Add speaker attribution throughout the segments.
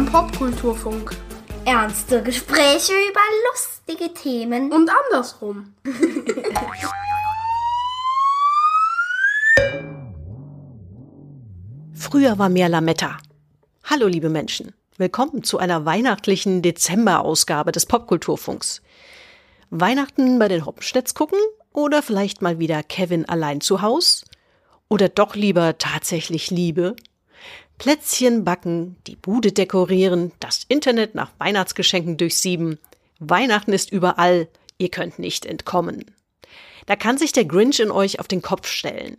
Speaker 1: Beim Popkulturfunk.
Speaker 2: Ernste Gespräche über lustige Themen.
Speaker 1: Und andersrum.
Speaker 3: Früher war mehr Lametta. Hallo liebe Menschen, willkommen zu einer weihnachtlichen Dezemberausgabe des Popkulturfunks. Weihnachten bei den Hoppenstedts gucken oder vielleicht mal wieder Kevin allein zu Haus? Oder doch lieber tatsächlich Liebe? Plätzchen backen, die Bude dekorieren, das Internet nach Weihnachtsgeschenken durchsieben. Weihnachten ist überall, ihr könnt nicht entkommen. Da kann sich der Grinch in euch auf den Kopf stellen.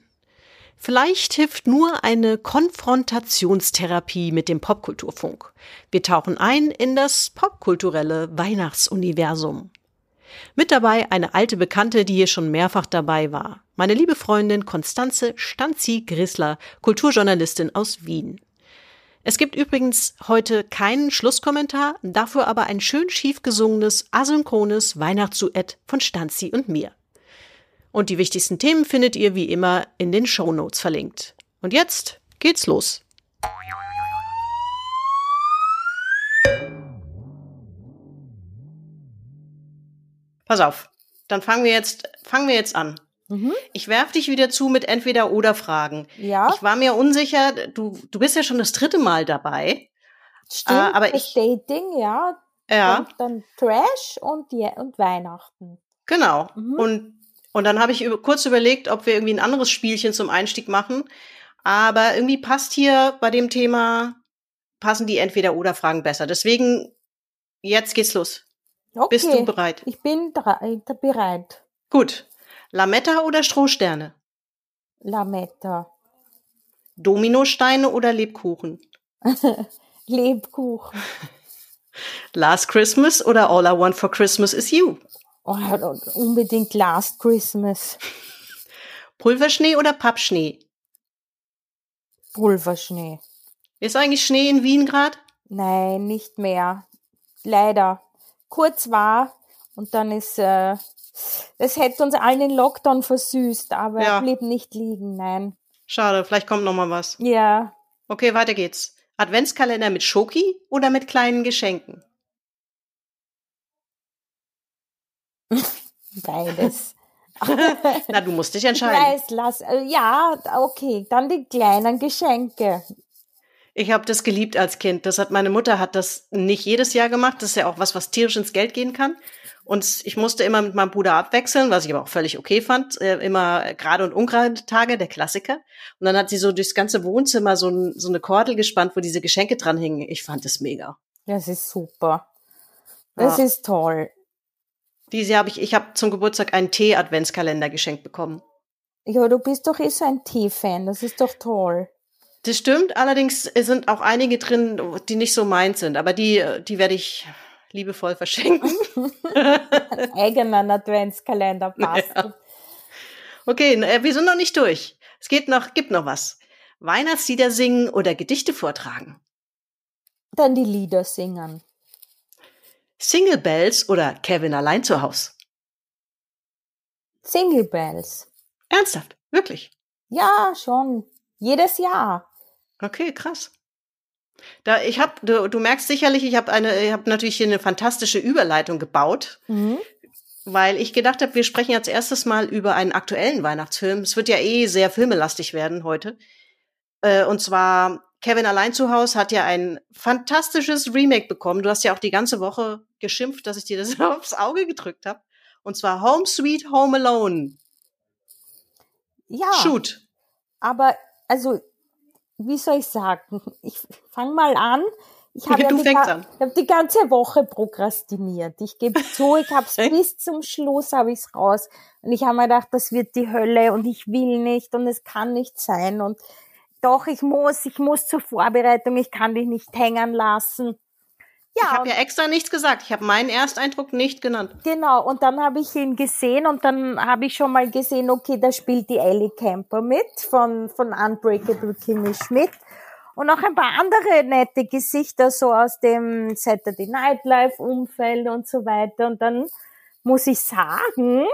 Speaker 3: Vielleicht hilft nur eine Konfrontationstherapie mit dem Popkulturfunk. Wir tauchen ein in das popkulturelle Weihnachtsuniversum. Mit dabei eine alte Bekannte, die hier schon mehrfach dabei war. Meine liebe Freundin Konstanze Stanzi-Grissler, Kulturjournalistin aus Wien. Es gibt übrigens heute keinen Schlusskommentar, dafür aber ein schön schief gesungenes, asynchrones Weihnachtsduett von Stanzi und mir. Und die wichtigsten Themen findet ihr wie immer in den Shownotes verlinkt. Und jetzt geht's los. Pass auf, dann fangen wir jetzt, fangen wir jetzt an. Mhm. Ich werf dich wieder zu mit entweder oder Fragen.
Speaker 4: Ja.
Speaker 3: Ich war mir unsicher, du, du bist ja schon das dritte Mal dabei.
Speaker 4: Stimmt,
Speaker 3: äh, aber
Speaker 4: das
Speaker 3: ich,
Speaker 4: Dating, ja.
Speaker 3: ja,
Speaker 4: Und dann Trash und, ja, und Weihnachten.
Speaker 3: genau.
Speaker 4: Mhm.
Speaker 3: Und, und dann habe ich über, kurz überlegt, ob wir irgendwie ein anderes Spielchen zum Einstieg machen. Aber irgendwie passt hier bei dem Thema, passen die entweder oder Fragen besser. Deswegen, jetzt geht's los.
Speaker 4: Okay.
Speaker 3: Bist du bereit?
Speaker 4: Ich bin drei- bereit.
Speaker 3: Gut. Lametta oder Strohsterne?
Speaker 4: Lametta.
Speaker 3: Dominosteine oder Lebkuchen?
Speaker 4: Lebkuchen.
Speaker 3: Last Christmas oder All I Want for Christmas is You?
Speaker 4: Oh, unbedingt Last Christmas.
Speaker 3: Pulverschnee oder Pappschnee?
Speaker 4: Pulverschnee.
Speaker 3: Ist eigentlich Schnee in Wien grad?
Speaker 4: Nein, nicht mehr. Leider. Kurz war und dann ist, äh, es hätte uns allen den Lockdown versüßt, aber
Speaker 3: Ja.
Speaker 4: blieb nicht liegen, nein.
Speaker 3: Schade, vielleicht kommt noch mal was.
Speaker 4: Ja,
Speaker 3: Okay, weiter geht's. Adventskalender mit Schoki oder mit kleinen Geschenken?
Speaker 4: beides.
Speaker 3: Na, du musst dich
Speaker 4: Ich
Speaker 3: entscheiden.
Speaker 4: weiß, lass, äh, ja, okay, dann die kleinen Geschenke.
Speaker 3: Ich habe das geliebt als Kind. Das hat meine Mutter hat das nicht jedes Jahr gemacht. Das ist ja auch was, was tierisch ins Geld gehen kann. Und ich musste immer mit meinem Bruder abwechseln, was ich aber auch völlig okay fand. Äh, immer gerade und ungerade Tage, der Klassiker. Und dann hat sie so durchs ganze Wohnzimmer so, ein, so eine Kordel gespannt, wo diese Geschenke dran hingen. Ich fand es mega.
Speaker 4: Das ist super. Das
Speaker 3: Ja.
Speaker 4: ist toll.
Speaker 3: Dieses Jahr habe ich, ich habe zum Geburtstag einen Tee-Adventskalender geschenkt bekommen.
Speaker 4: Ja, du bist doch eh so ein Tee-Fan, das ist doch toll.
Speaker 3: Das stimmt, allerdings sind auch einige drin, die nicht so meins sind, aber die, die werde ich liebevoll verschenken.
Speaker 4: Ein eigener Adventskalender passt.
Speaker 3: Ja. Okay, äh, wir sind noch nicht durch. Es geht noch, gibt noch was. Weihnachtslieder singen oder Gedichte vortragen.
Speaker 4: Dann die Lieder singen.
Speaker 3: Single Bells oder Kevin allein zu Haus.
Speaker 4: Single Bells.
Speaker 3: Ernsthaft, wirklich.
Speaker 4: Ja, schon. Jedes Jahr.
Speaker 3: Okay, krass. Da ich habe, du, du merkst sicherlich, ich habe eine, ich habe natürlich hier eine fantastische Überleitung gebaut,
Speaker 4: Mhm.
Speaker 3: weil ich gedacht habe, wir sprechen als erstes mal über einen aktuellen Weihnachtsfilm. Es wird ja eh sehr filmelastig werden heute. Äh, und zwar Kevin allein zu Haus hat ja ein fantastisches Remake bekommen. Du hast ja auch die ganze Woche geschimpft, dass ich dir das aufs Auge gedrückt habe. Und zwar Home Sweet Home Alone.
Speaker 4: Ja.
Speaker 3: Shoot.
Speaker 4: Aber, also, wie soll ich sagen? Ich fange mal an. Ich habe ja die,
Speaker 3: an.
Speaker 4: hab die ganze Woche prokrastiniert. Ich gebe zu, ich habe es bis zum Schluss habe ich's raus. Und ich habe mir gedacht, das wird die Hölle und ich will nicht und es kann nicht sein. Und doch, ich muss, ich muss zur Vorbereitung, ich kann dich nicht hängen lassen. Ja,
Speaker 3: Ich habe ja extra nichts gesagt. Ich habe meinen Ersteindruck nicht genannt.
Speaker 4: Genau, und dann habe ich ihn gesehen und dann habe ich schon mal gesehen, okay, da spielt die Ellie Camper mit von, von Unbreakable Kimmy Schmidt und noch ein paar andere nette Gesichter so aus dem Saturday Night Live Umfeld und so weiter und dann muss ich sagen,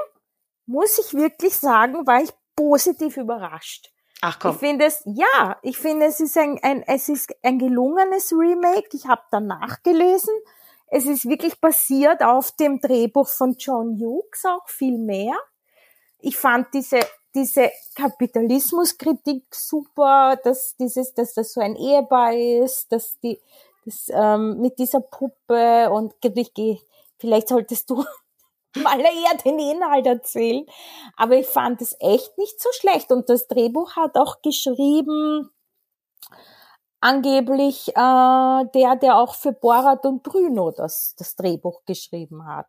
Speaker 4: muss ich wirklich sagen, war ich positiv überrascht.
Speaker 3: Ach komm.
Speaker 4: Ich finde es, ja, ich finde es ist ein, ein es ist ein gelungenes Remake. Ich habe danach gelesen. Es ist wirklich basiert auf dem Drehbuch von John Hughes auch viel mehr. Ich fand diese diese Kapitalismuskritik super, dass dieses, dass das so ein Ehepaar ist, dass die das, ähm, mit dieser Puppe und ich gehe, vielleicht solltest du mal eher den Inhalt erzählen. Aber ich fand es echt nicht so schlecht. Und das Drehbuch hat auch geschrieben, angeblich äh, der, der auch für Borat und Bruno das, das Drehbuch geschrieben hat.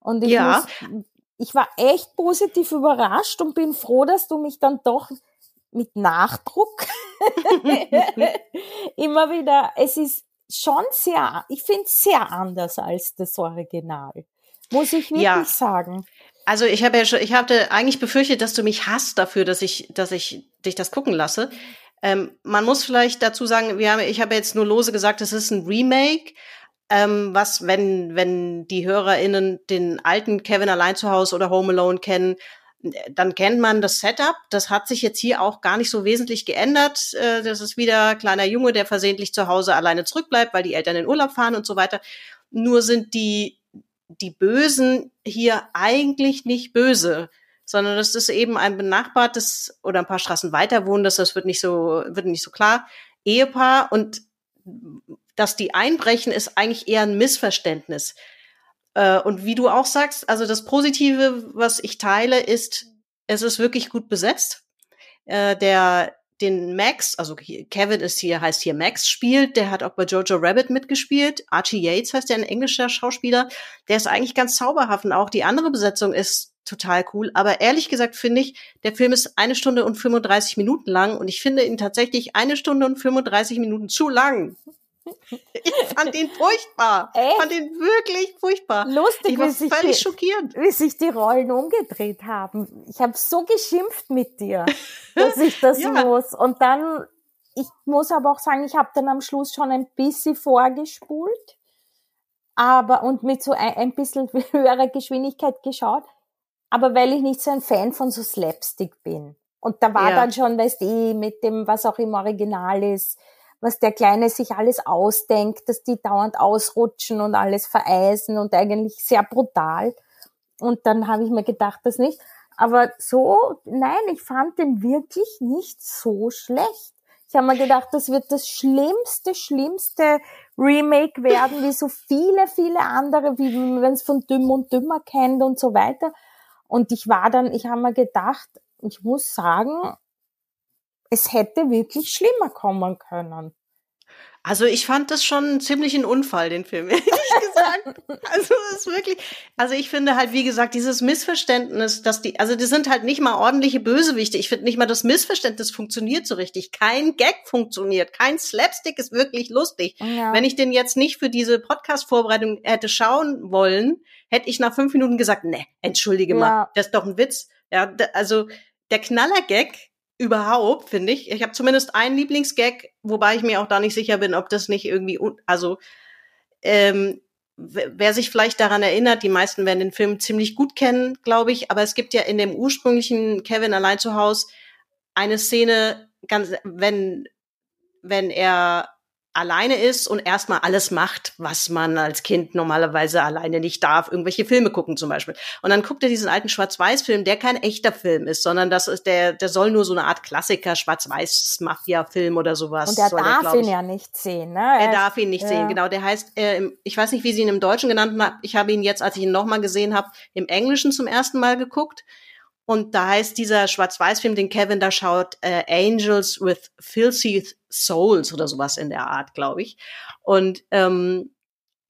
Speaker 4: Und ich,
Speaker 3: Ja.
Speaker 4: muss, ich war echt positiv überrascht und bin froh, dass du mich dann doch mit Nachdruck immer wieder, es ist schon sehr, ich finde es sehr anders als das Original. Muss ich wirklich
Speaker 3: Ja.
Speaker 4: sagen.
Speaker 3: Also ich habe ja schon, ich hatte eigentlich befürchtet, dass du mich hasst dafür, dass ich, dass ich dich das gucken lasse. Ähm, man muss vielleicht dazu sagen, wir haben, ich habe jetzt nur lose gesagt, es ist ein Remake, ähm, was, wenn, wenn die HörerInnen den alten Kevin allein zu Hause oder Home Alone kennen, dann kennt man das Setup. Das hat sich jetzt hier auch gar nicht so wesentlich geändert. Äh, das ist wieder kleiner Junge, der versehentlich zu Hause alleine zurückbleibt, weil die Eltern in Urlaub fahren und so weiter. Nur sind die, die Bösen hier eigentlich nicht böse, sondern das ist eben ein benachbartes oder ein paar Straßen weiter wohnendes, das wird nicht so, wird nicht so klar, Ehepaar und dass die einbrechen, ist eigentlich eher ein Missverständnis. Äh, Und wie du auch sagst, also das Positive, was ich teile, ist, es ist wirklich gut besetzt. Äh, Der, den Max, also Kevin ist hier, heißt hier Max, spielt, der hat auch bei Jojo Rabbit mitgespielt. Archie Yates heißt der, ein englischer Schauspieler. Der ist eigentlich ganz zauberhaft und auch die andere Besetzung ist total cool. Aber ehrlich gesagt finde ich, der Film ist eine Stunde und 35 Minuten lang und ich finde ihn tatsächlich eine Stunde und 35 Minuten zu lang. Ich fand ihn furchtbar.
Speaker 4: Echt?
Speaker 3: Ich fand ihn wirklich furchtbar.
Speaker 4: Lustig,
Speaker 3: Ich war
Speaker 4: wie sich
Speaker 3: völlig
Speaker 4: die-
Speaker 3: schockiert.
Speaker 4: wie sich die Rollen umgedreht haben. Ich habe so geschimpft mit dir, dass ich das
Speaker 3: Ja.
Speaker 4: muss. Und dann, ich muss aber auch sagen, ich habe dann am Schluss schon ein bisschen vorgespult, aber und mit so ein, ein bisschen höherer Geschwindigkeit geschaut, aber weil ich nicht so ein Fan von so Slapstick bin. Und da war
Speaker 3: Ja.
Speaker 4: dann schon, weißt du, mit dem, was auch im Original ist, was der Kleine sich alles ausdenkt, dass die dauernd ausrutschen und alles vereisen und eigentlich sehr brutal. Und dann habe ich mir gedacht, das nicht. Aber so, nein, ich fand den wirklich nicht so schlecht. Ich habe mir gedacht, das wird das schlimmste, schlimmste Remake werden, wie so viele, viele andere, wie man es von Dümm und Dümmer kennt und so weiter. Und ich war dann, ich habe mir gedacht, ich muss sagen, es hätte wirklich schlimmer kommen können.
Speaker 3: Also ich fand das schon ziemlich ein Unfall, den Film, ehrlich gesagt. Also es ist wirklich, also ich finde halt, wie gesagt, dieses Missverständnis, dass die, also die sind halt nicht mal ordentliche Bösewichte. Ich finde nicht mal das Missverständnis funktioniert so richtig. Kein Gag funktioniert, kein Slapstick ist wirklich lustig.
Speaker 4: Ja.
Speaker 3: Wenn ich den jetzt nicht für diese Podcast-Vorbereitung hätte schauen wollen, hätte ich nach fünf Minuten gesagt, ne, entschuldige
Speaker 4: Ja.
Speaker 3: mal, das ist doch ein Witz. Ja, also der Knaller-Gag überhaupt, finde ich. Ich habe zumindest einen Lieblingsgag, wobei ich mir auch da nicht sicher bin, ob das nicht irgendwie, also ähm, wer sich vielleicht daran erinnert, die meisten werden den Film ziemlich gut kennen, glaube ich, aber es gibt ja in dem ursprünglichen Kevin allein zu Hause eine Szene, ganz, wenn, wenn er alleine ist und erstmal alles macht, was man als Kind normalerweise alleine nicht darf, irgendwelche Filme gucken zum Beispiel. Und dann guckt er diesen alten Schwarz-Weiß-Film, der kein echter Film ist, sondern das ist der, der soll nur so eine Art Klassiker, Schwarz-Weiß-Mafia-Film oder sowas.
Speaker 4: Und er
Speaker 3: soll
Speaker 4: darf
Speaker 3: glaub
Speaker 4: ihn ja nicht sehen, ne?
Speaker 3: Er
Speaker 4: ist-
Speaker 3: darf ihn nicht
Speaker 4: ja.
Speaker 3: sehen, genau. Der heißt, äh, ich weiß nicht, wie sie ihn im Deutschen genannt haben. Ich habe ihn jetzt, als ich ihn nochmal gesehen habe, im Englischen zum ersten Mal geguckt. Und da heißt dieser Schwarz-Weiß-Film, den Kevin da schaut, äh, Angels with Filthy Souls oder sowas in der Art, glaube ich. Und ähm,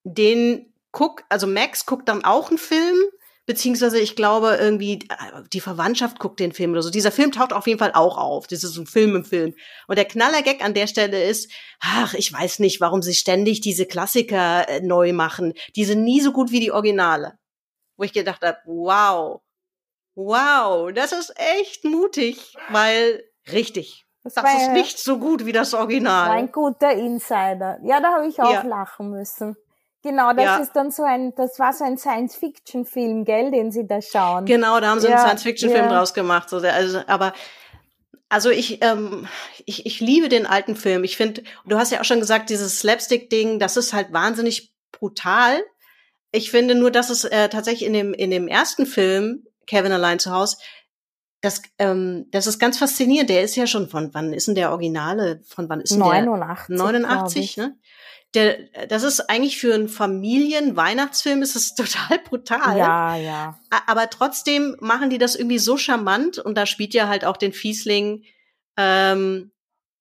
Speaker 3: den guck, also Max guckt dann auch einen Film, beziehungsweise ich glaube irgendwie äh, die Verwandtschaft guckt den Film oder so. Dieser Film taucht auf jeden Fall auch auf. Das ist ein Film im Film. Und der Knallergag an der Stelle ist, ach, ich weiß nicht, warum sie ständig diese Klassiker äh, neu machen. Die sind nie so gut wie die Originale. Wo ich gedacht habe, wow, wow, das ist echt mutig, weil richtig.
Speaker 4: Das
Speaker 3: Das
Speaker 4: war
Speaker 3: ist nicht so gut wie das Original.
Speaker 4: ein guter Insider. Ja, da habe ich auch
Speaker 3: Ja.
Speaker 4: lachen müssen. Genau, das
Speaker 3: Ja.
Speaker 4: ist dann so ein, das war so ein Science-Fiction-Film, gell, den sie da schauen.
Speaker 3: Genau, da haben sie
Speaker 4: Ja,
Speaker 3: einen Science-Fiction-Film draus gemacht. Also, aber also ich, ähm, ich, ich liebe den alten Film. Ich finde, du hast ja auch schon gesagt, dieses Slapstick-Ding, das ist halt wahnsinnig brutal. Ich finde nur, dass es äh, tatsächlich in dem, in dem ersten Film, Kevin allein zu Hause, das, ähm, das ist ganz faszinierend. Der ist ja schon von, wann ist denn der Originale? Von wann ist denn
Speaker 4: 89,
Speaker 3: der? 89, ne? Der, das ist eigentlich für einen Familien-Weihnachtsfilm ist es total brutal.
Speaker 4: Ja, ja.
Speaker 3: Aber trotzdem machen die das irgendwie so charmant und da spielt ja halt auch den Fiesling, ähm,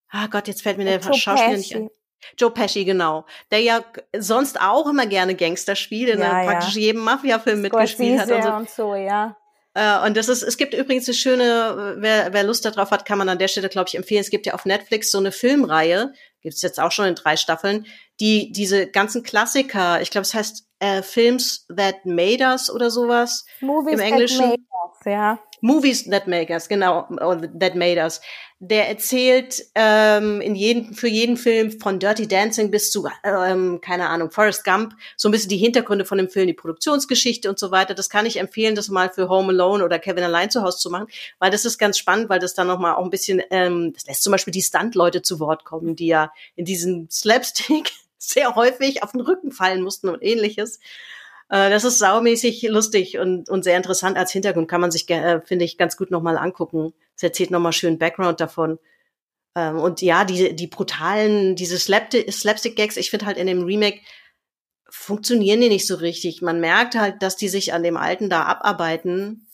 Speaker 3: ah Gott, jetzt fällt mir der Schauspieler nicht ein. Joe Pesci, genau. Der ja sonst auch immer gerne Gangster spielt, in ja, praktisch ja. jedem Mafia-Film mitgespielt hat.
Speaker 4: Und so. und so, ja.
Speaker 3: Äh, und das ist, es gibt übrigens eine schöne, wer, wer Lust darauf hat, kann man an der Stelle, glaube ich, empfehlen. Es gibt ja auf Netflix so eine Filmreihe, gibt's jetzt auch schon in drei Staffeln, die diese ganzen Klassiker, ich glaube, es heißt äh, Films That Made Us oder sowas
Speaker 4: Movies
Speaker 3: im Englischen. That
Speaker 4: made us, ja.
Speaker 3: Movies That Make Us, genau, That Made Us. Der erzählt ähm, in jeden, für jeden Film von Dirty Dancing bis zu, ähm, keine Ahnung, Forrest Gump, so ein bisschen die Hintergründe von dem Film, die Produktionsgeschichte und so weiter. Das kann ich empfehlen, das mal für Home Alone oder Kevin Allein zu Hause zu machen, weil das ist ganz spannend, weil das dann nochmal auch ein bisschen, ähm, das lässt zum Beispiel die Stunt-Leute zu Wort kommen, die ja in diesem Slapstick sehr häufig auf den Rücken fallen mussten und ähnliches. Äh, das ist saumäßig lustig und, und sehr interessant als Hintergrund. Kann man sich, äh, finde ich, ganz gut nochmal angucken. Es erzählt nochmal schön Background davon. Ähm, und ja, die, die brutalen, diese Slapstick-Gags, ich finde halt in dem Remake funktionieren die nicht so richtig. Man merkt halt, dass die sich an dem Alten da abarbeiten.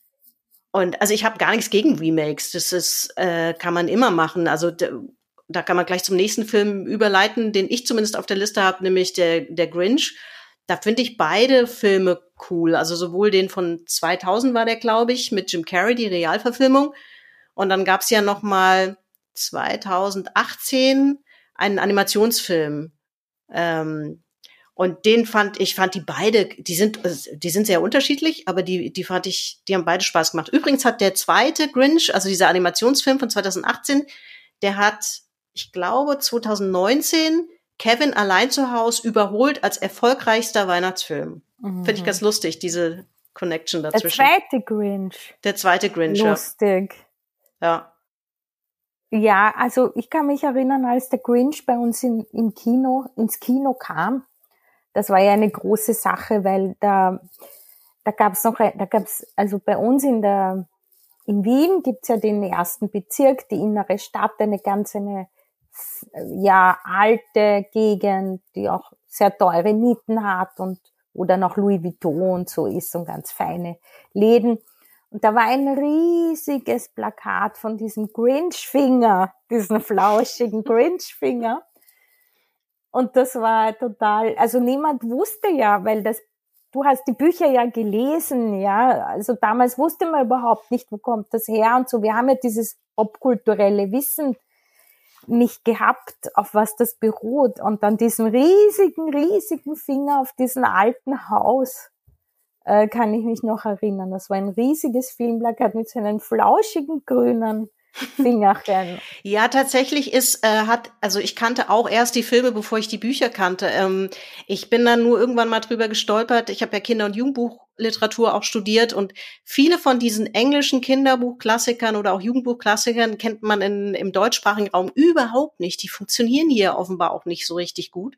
Speaker 3: Und also ich habe gar nichts gegen Remakes. Das ist, äh, kann man immer machen. Also da kann man gleich zum nächsten Film überleiten, den ich zumindest auf der Liste habe, nämlich der, der Grinch da finde ich beide Filme cool. Also sowohl den von 2000 war der, glaube ich, mit Jim Carrey, die Realverfilmung. Und dann gab's ja noch mal 2018 einen Animationsfilm. Ähm, und den fand ich fand die beide, die sind die sind sehr unterschiedlich, aber die die fand ich, die haben beide Spaß gemacht. Übrigens hat der zweite Grinch, also dieser Animationsfilm von 2018, der hat, ich glaube 2019 Kevin allein zu Hause überholt als erfolgreichster Weihnachtsfilm. Mhm. Finde ich ganz lustig, diese Connection dazwischen.
Speaker 4: Der zweite Grinch.
Speaker 3: Der zweite Grinch.
Speaker 4: Lustig.
Speaker 3: Ja.
Speaker 4: Ja, also ich kann mich erinnern, als der Grinch bei uns in, im Kino, ins Kino kam, das war ja eine große Sache, weil da, da gab's noch, da gab's, also bei uns in der, in Wien gibt's ja den ersten Bezirk, die innere Stadt, eine ganz eine ja alte Gegend, die auch sehr teure Mieten hat und wo dann auch Louis Vuitton und so ist und ganz feine Läden. Und da war ein riesiges Plakat von diesem Grinch-Finger, diesen flauschigen Grinch-Finger. Und das war total, also niemand wusste ja, weil das, du hast die Bücher ja gelesen, ja. Also damals wusste man überhaupt nicht, wo kommt das her und so. Wir haben ja dieses popkulturelle Wissen nicht gehabt, auf was das beruht. Und dann diesen riesigen, riesigen Finger auf diesem alten Haus äh, kann ich mich noch erinnern. Das war ein riesiges Filmplakat mit so einem flauschigen grünen Fingerchen.
Speaker 3: ja, tatsächlich ist, äh, hat, also ich kannte auch erst die Filme, bevor ich die Bücher kannte. Ähm, ich bin dann nur irgendwann mal drüber gestolpert. Ich habe ja Kinder- und Jugendbuchliteratur auch studiert und viele von diesen englischen Kinderbuchklassikern oder auch Jugendbuchklassikern kennt man in, im deutschsprachigen Raum überhaupt nicht. Die funktionieren hier offenbar auch nicht so richtig gut.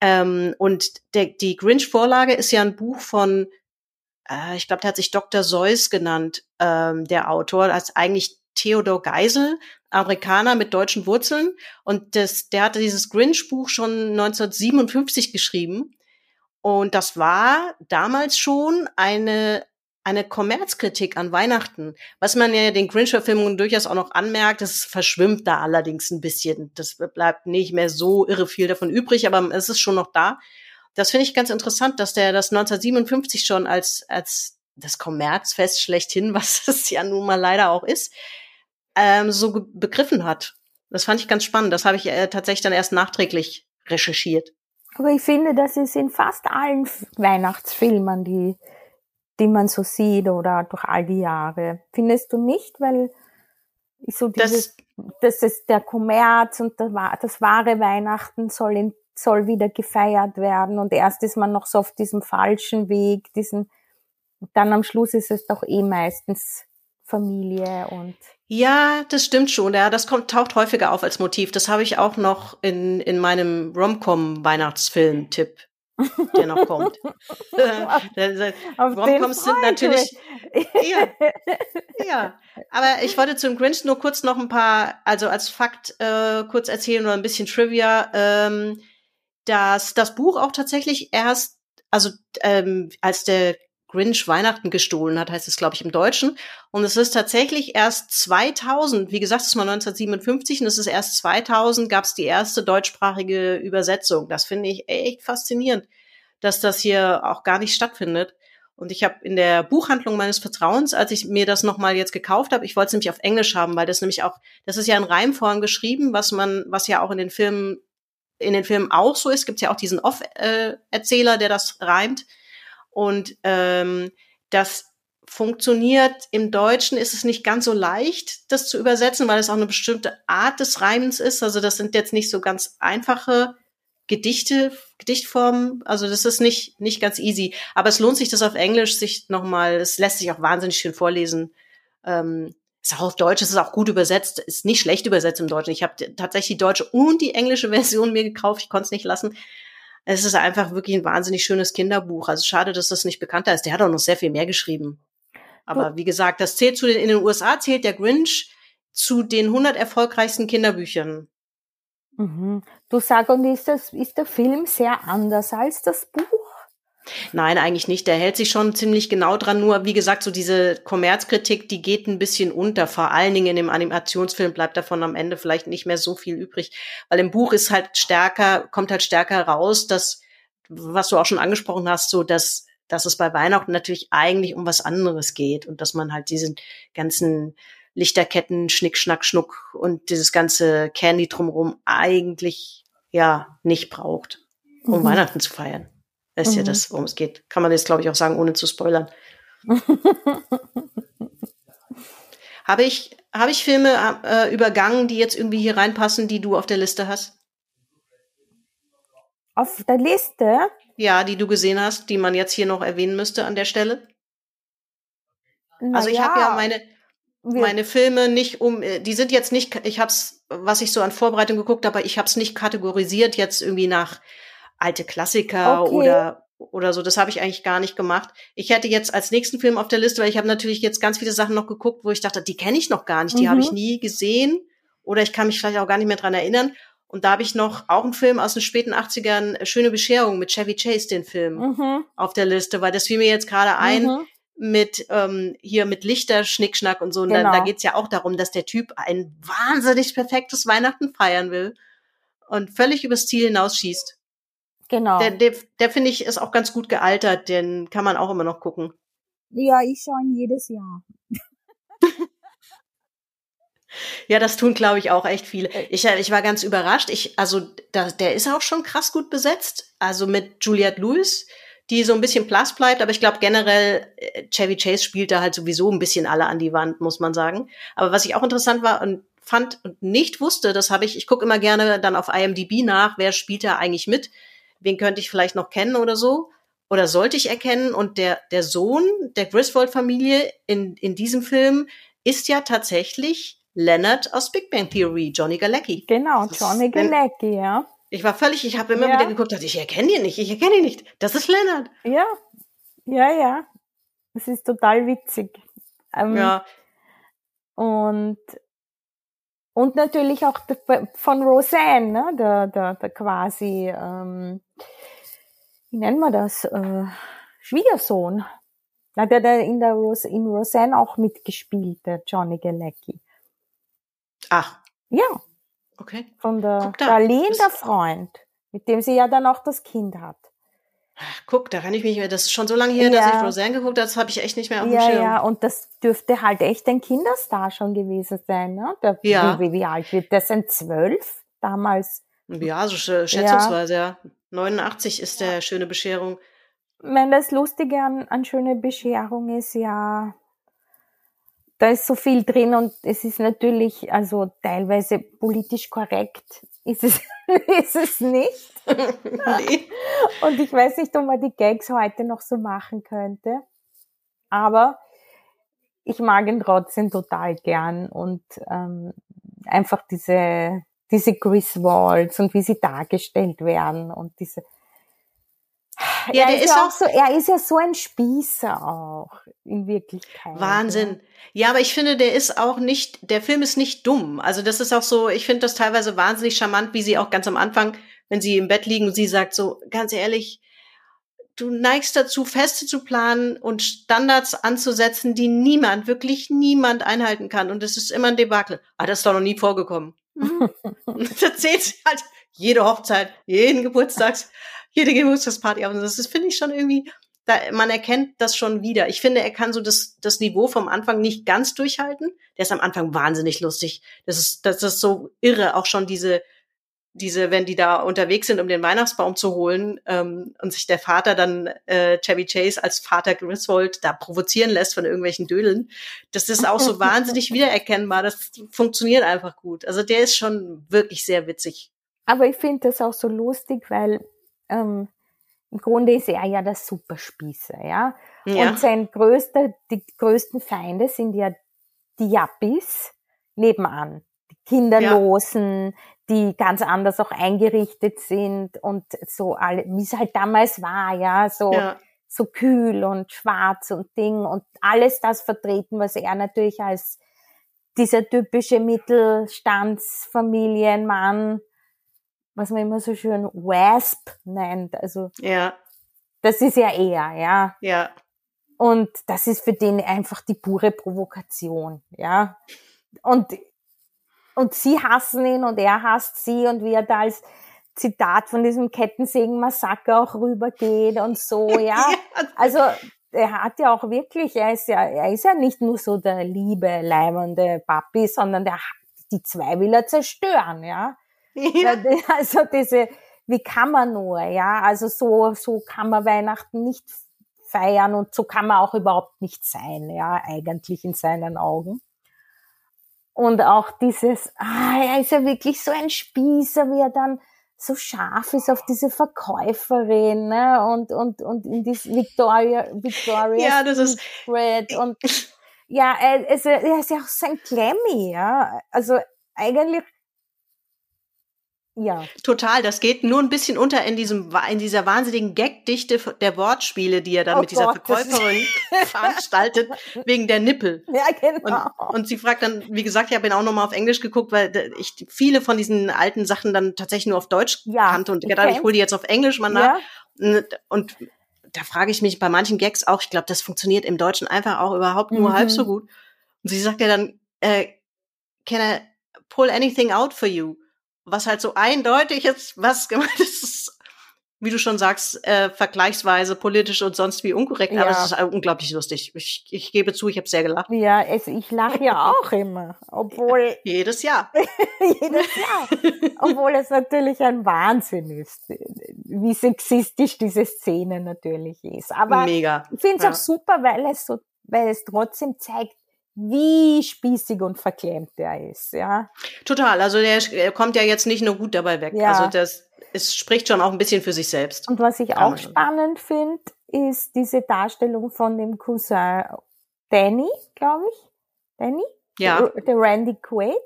Speaker 3: Ähm, und der, die Grinch-Vorlage ist ja ein Buch von äh, ich glaube, der hat sich Dr. Seuss genannt, ähm, der Autor, als eigentlich Theodor Geisel, Amerikaner mit deutschen Wurzeln. Und das, der hatte dieses Grinch-Buch schon 1957 geschrieben. Und das war damals schon eine, eine Kommerzkritik an Weihnachten. Was man ja den Grinch-Verfilmungen durchaus auch noch anmerkt, das verschwimmt da allerdings ein bisschen. Das bleibt nicht mehr so irre viel davon übrig, aber es ist schon noch da. Das finde ich ganz interessant, dass der das 1957 schon als, als das Kommerzfest schlechthin, was es ja nun mal leider auch ist, ähm, so begriffen hat. Das fand ich ganz spannend. Das habe ich äh, tatsächlich dann erst nachträglich recherchiert.
Speaker 4: Aber ich finde, das ist in fast allen Weihnachtsfilmen, die, die man so sieht oder durch all die Jahre. Findest du nicht? Weil so dieses, das, das ist der Kommerz und das, das wahre Weihnachten soll, in, soll wieder gefeiert werden und erst ist man noch so auf diesem falschen Weg, diesen, dann am Schluss ist es doch eh meistens Familie und
Speaker 3: ja, das stimmt schon. Ja, das kommt, taucht häufiger auf als Motiv. Das habe ich auch noch in, in meinem Rom-Com-Weihnachtsfilm-Tipp, der noch kommt. Rom-Coms sind natürlich. ja, ja, aber ich wollte zum Grinch nur kurz noch ein paar, also als Fakt äh, kurz erzählen oder ein bisschen Trivia, ähm, dass das Buch auch tatsächlich erst, also ähm, als der Grinch Weihnachten gestohlen hat, heißt es, glaube ich, im Deutschen. Und es ist tatsächlich erst 2000, wie gesagt, es mal 1957 und es ist erst 2000 gab es die erste deutschsprachige Übersetzung. Das finde ich echt faszinierend, dass das hier auch gar nicht stattfindet. Und ich habe in der Buchhandlung meines Vertrauens, als ich mir das nochmal jetzt gekauft habe, ich wollte es nämlich auf Englisch haben, weil das nämlich auch, das ist ja in Reimform geschrieben, was man, was ja auch in den Filmen, in den Filmen auch so ist. Gibt ja auch diesen Off-Erzähler, der das reimt. Und ähm, das funktioniert im Deutschen ist es nicht ganz so leicht, das zu übersetzen, weil es auch eine bestimmte Art des Reimens ist. Also das sind jetzt nicht so ganz einfache Gedichte, Gedichtformen. Also das ist nicht, nicht ganz easy. Aber es lohnt sich, das auf Englisch sich nochmal, es lässt sich auch wahnsinnig schön vorlesen. Ähm, ist auch auf Deutsch, es ist auch gut übersetzt, ist nicht schlecht übersetzt im Deutschen. Ich habe tatsächlich die deutsche und die englische Version mir gekauft, ich konnte es nicht lassen. Es ist einfach wirklich ein wahnsinnig schönes Kinderbuch. Also schade, dass das nicht bekannter ist. Der hat auch noch sehr viel mehr geschrieben. Aber wie gesagt, das zählt zu den, in den USA zählt der Grinch zu den 100 erfolgreichsten Kinderbüchern.
Speaker 4: Mhm. Du sagst, und ist, das, ist der Film sehr anders als das Buch?
Speaker 3: Nein, eigentlich nicht. Der hält sich schon ziemlich genau dran. Nur, wie gesagt, so diese Kommerzkritik, die geht ein bisschen unter. Vor allen Dingen in dem Animationsfilm bleibt davon am Ende vielleicht nicht mehr so viel übrig. Weil im Buch ist halt stärker, kommt halt stärker raus, dass, was du auch schon angesprochen hast, so, dass, dass es bei Weihnachten natürlich eigentlich um was anderes geht und dass man halt diesen ganzen Lichterketten, Schnick, Schnack, Schnuck und dieses ganze Candy drumherum eigentlich, ja, nicht braucht, um mhm. Weihnachten zu feiern. Das ist mhm. ja das, worum es geht. Kann man jetzt, glaube ich, auch sagen, ohne zu spoilern. habe ich, habe ich Filme äh, übergangen, die jetzt irgendwie hier reinpassen, die du auf der Liste hast?
Speaker 4: Auf der Liste?
Speaker 3: Ja, die du gesehen hast, die man jetzt hier noch erwähnen müsste an der Stelle. Na also ich ja. habe ja meine, meine Filme nicht um, äh, die sind jetzt nicht, ich habe es, was ich so an Vorbereitung geguckt habe, ich habe es nicht kategorisiert jetzt irgendwie nach alte Klassiker okay. oder oder so. Das habe ich eigentlich gar nicht gemacht. Ich hätte jetzt als nächsten Film auf der Liste, weil ich habe natürlich jetzt ganz viele Sachen noch geguckt, wo ich dachte, die kenne ich noch gar nicht, die mhm. habe ich nie gesehen oder ich kann mich vielleicht auch gar nicht mehr dran erinnern. Und da habe ich noch auch einen Film aus den späten 80ern, äh, Schöne Bescherung mit Chevy Chase, den Film, mhm. auf der Liste, weil das fiel mir jetzt gerade ein mhm. mit ähm, hier mit Lichter, Schnickschnack und so. Und genau. da, da geht's ja auch darum, dass der Typ ein wahnsinnig perfektes Weihnachten feiern will und völlig übers Ziel hinausschießt.
Speaker 4: Genau.
Speaker 3: Der, der, der finde ich ist auch ganz gut gealtert, den kann man auch immer noch gucken.
Speaker 4: Ja, ich schaue ihn jedes Jahr.
Speaker 3: ja, das tun, glaube ich, auch echt viele. Äh. Ich, ich war ganz überrascht. Ich, also, da, der ist auch schon krass gut besetzt. Also mit Juliette Lewis, die so ein bisschen blass bleibt, aber ich glaube generell, äh, Chevy Chase spielt da halt sowieso ein bisschen alle an die Wand, muss man sagen. Aber was ich auch interessant war und fand und nicht wusste, das habe ich, ich gucke immer gerne dann auf IMDb nach, wer spielt da eigentlich mit wen könnte ich vielleicht noch kennen oder so? Oder sollte ich erkennen? Und der, der Sohn der Griswold-Familie in, in diesem Film ist ja tatsächlich Leonard aus Big Bang Theory, Johnny Galecki.
Speaker 4: Genau, Johnny Galecki, ja.
Speaker 3: Ich war völlig, ich habe immer ja. wieder geguckt, dachte, ich erkenne ihn nicht, ich erkenne ihn nicht. Das ist Leonard.
Speaker 4: Ja, ja, ja. Es ist total witzig. Ähm, ja. Und und natürlich auch von Roseanne, ne? der, der, der quasi, ähm, wie nennen wir das, äh, Schwiegersohn. Na, der, der in der Rose, in Roseanne auch mitgespielt, der Johnny Galecki.
Speaker 3: Ach.
Speaker 4: Ja.
Speaker 3: Okay.
Speaker 4: Von der Darlene, der Freund, mit dem sie ja dann auch das Kind hat.
Speaker 3: Guck, da kann ich mich, das ist schon so lange her, ja. dass ich Roseanne geguckt habe, das habe ich echt nicht mehr auf dem
Speaker 4: ja,
Speaker 3: Schirm.
Speaker 4: Ja, und das dürfte halt echt ein Kinderstar schon gewesen sein, ne? Der, ja. Wie, wie alt wird der? Sind zwölf damals?
Speaker 3: Ja, so schätzungsweise, ja. ja. 89 ist der schöne Bescherung.
Speaker 4: Ich meine, das Lustige an, an schöne Bescherung ist ja, da ist so viel drin und es ist natürlich, also teilweise politisch korrekt ist es, ist es nicht. nee. Und ich weiß nicht, ob man die Gags heute noch so machen könnte. Aber ich mag ihn trotzdem total gern und ähm, einfach diese diese Chris Walls und wie sie dargestellt werden und diese ja, er der ist, auch so, er ist ja so ein Spießer auch in Wirklichkeit.
Speaker 3: Wahnsinn. Ja, aber ich finde, der ist auch nicht, der Film ist nicht dumm. Also das ist auch so, ich finde das teilweise wahnsinnig charmant, wie sie auch ganz am Anfang, wenn sie im Bett liegen und sie sagt so, ganz ehrlich, du neigst dazu, Feste zu planen und Standards anzusetzen, die niemand, wirklich niemand einhalten kann. Und es ist immer ein Debakel. Ah, das ist doch noch nie vorgekommen. und das erzählt sie halt jede Hochzeit, jeden Geburtstags jede Geburtstagsparty. Und das ist, finde ich schon irgendwie, da, man erkennt das schon wieder. Ich finde, er kann so das, das Niveau vom Anfang nicht ganz durchhalten. Der ist am Anfang wahnsinnig lustig. Das ist, das ist so irre. Auch schon diese, diese, wenn die da unterwegs sind, um den Weihnachtsbaum zu holen ähm, und sich der Vater dann äh, Chevy Chase als Vater Griswold da provozieren lässt von irgendwelchen Dödeln, das ist auch so wahnsinnig wiedererkennbar. Das funktioniert einfach gut. Also der ist schon wirklich sehr witzig.
Speaker 4: Aber ich finde das auch so lustig, weil ähm, im Grunde ist er ja der Superspießer, ja? ja. Und sein größter, die größten Feinde sind ja die Yuppies nebenan. Kinderlosen, ja. die ganz anders auch eingerichtet sind und so alle, wie es halt damals war, ja, so, ja. so kühl und schwarz und Ding und alles das vertreten, was er natürlich als dieser typische Mittelstandsfamilienmann was man immer so schön WASP nennt. Also
Speaker 3: ja.
Speaker 4: das ist ja eher, ja.
Speaker 3: Ja.
Speaker 4: Und das ist für den einfach die pure Provokation, ja. Und, und sie hassen ihn und er hasst sie und wie er da als Zitat von diesem Kettensägen-Massaker auch rübergeht und so, ja. Also, er hat ja auch wirklich, er ist ja, er ist ja nicht nur so der liebe, leimende Papi, sondern der, die zwei will er zerstören, ja. Ja. Also diese, wie kann man nur, ja? Also so, so kann man Weihnachten nicht feiern und so kann man auch überhaupt nicht sein, ja, eigentlich in seinen Augen. Und auch dieses, ah, er ist ja wirklich so ein Spießer, wie er dann so scharf ist auf diese Verkäuferin, ne? Und, und, und in das Victoria, Victoria
Speaker 3: ja, das ist,
Speaker 4: Secret und, ja, er, er ist ja auch so ein Glammy, ja. Also eigentlich ja.
Speaker 3: Total. Das geht nur ein bisschen unter in diesem, in dieser wahnsinnigen Gagdichte der Wortspiele, die er dann oh mit dieser Gott, Verkäuferin veranstaltet, wegen der Nippel.
Speaker 4: Ja, genau.
Speaker 3: Und, und sie fragt dann, wie gesagt, ich habe ihn auch nochmal auf Englisch geguckt, weil ich viele von diesen alten Sachen dann tatsächlich nur auf Deutsch ja, kannte und gedacht, ich hole die jetzt auf Englisch mal nach. Ja. Und da frage ich mich bei manchen Gags auch, ich glaube, das funktioniert im Deutschen einfach auch überhaupt nur mhm. halb so gut. Und sie sagt ja dann, äh, can I pull anything out for you? Was halt so eindeutig ist, was gemeint ist, wie du schon sagst, äh, vergleichsweise politisch und sonst wie unkorrekt, ja. aber es ist äh, unglaublich lustig. Ich, ich gebe zu, ich habe sehr gelacht.
Speaker 4: Ja, es, ich lache ja auch immer, obwohl
Speaker 3: jedes Jahr.
Speaker 4: jedes Jahr, obwohl es natürlich ein Wahnsinn ist, wie sexistisch diese Szene natürlich ist. Aber
Speaker 3: Mega.
Speaker 4: ich finde es ja. auch super, weil es so, weil es trotzdem zeigt, wie spießig und verklemmt der ist, ja.
Speaker 3: Total. Also der kommt ja jetzt nicht nur gut dabei weg. Ja. Also das, es spricht schon auch ein bisschen für sich selbst.
Speaker 4: Und was ich auch spannend finde, ist diese Darstellung von dem Cousin Danny, glaube ich. Danny?
Speaker 3: Ja.
Speaker 4: Der Randy Quaid,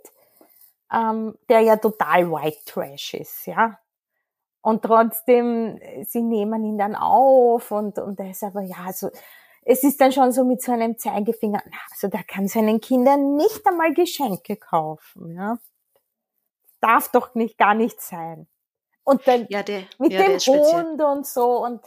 Speaker 4: ähm, der ja total White Trash ist, ja. Und trotzdem, sie nehmen ihn dann auf und, und er ist aber, ja, so, es ist dann schon so mit so einem Zeigefinger, also da kann seinen Kindern nicht einmal Geschenke kaufen, ja. Darf doch nicht gar nicht sein. Und dann
Speaker 3: ja, der,
Speaker 4: mit
Speaker 3: ja,
Speaker 4: dem Hund und so und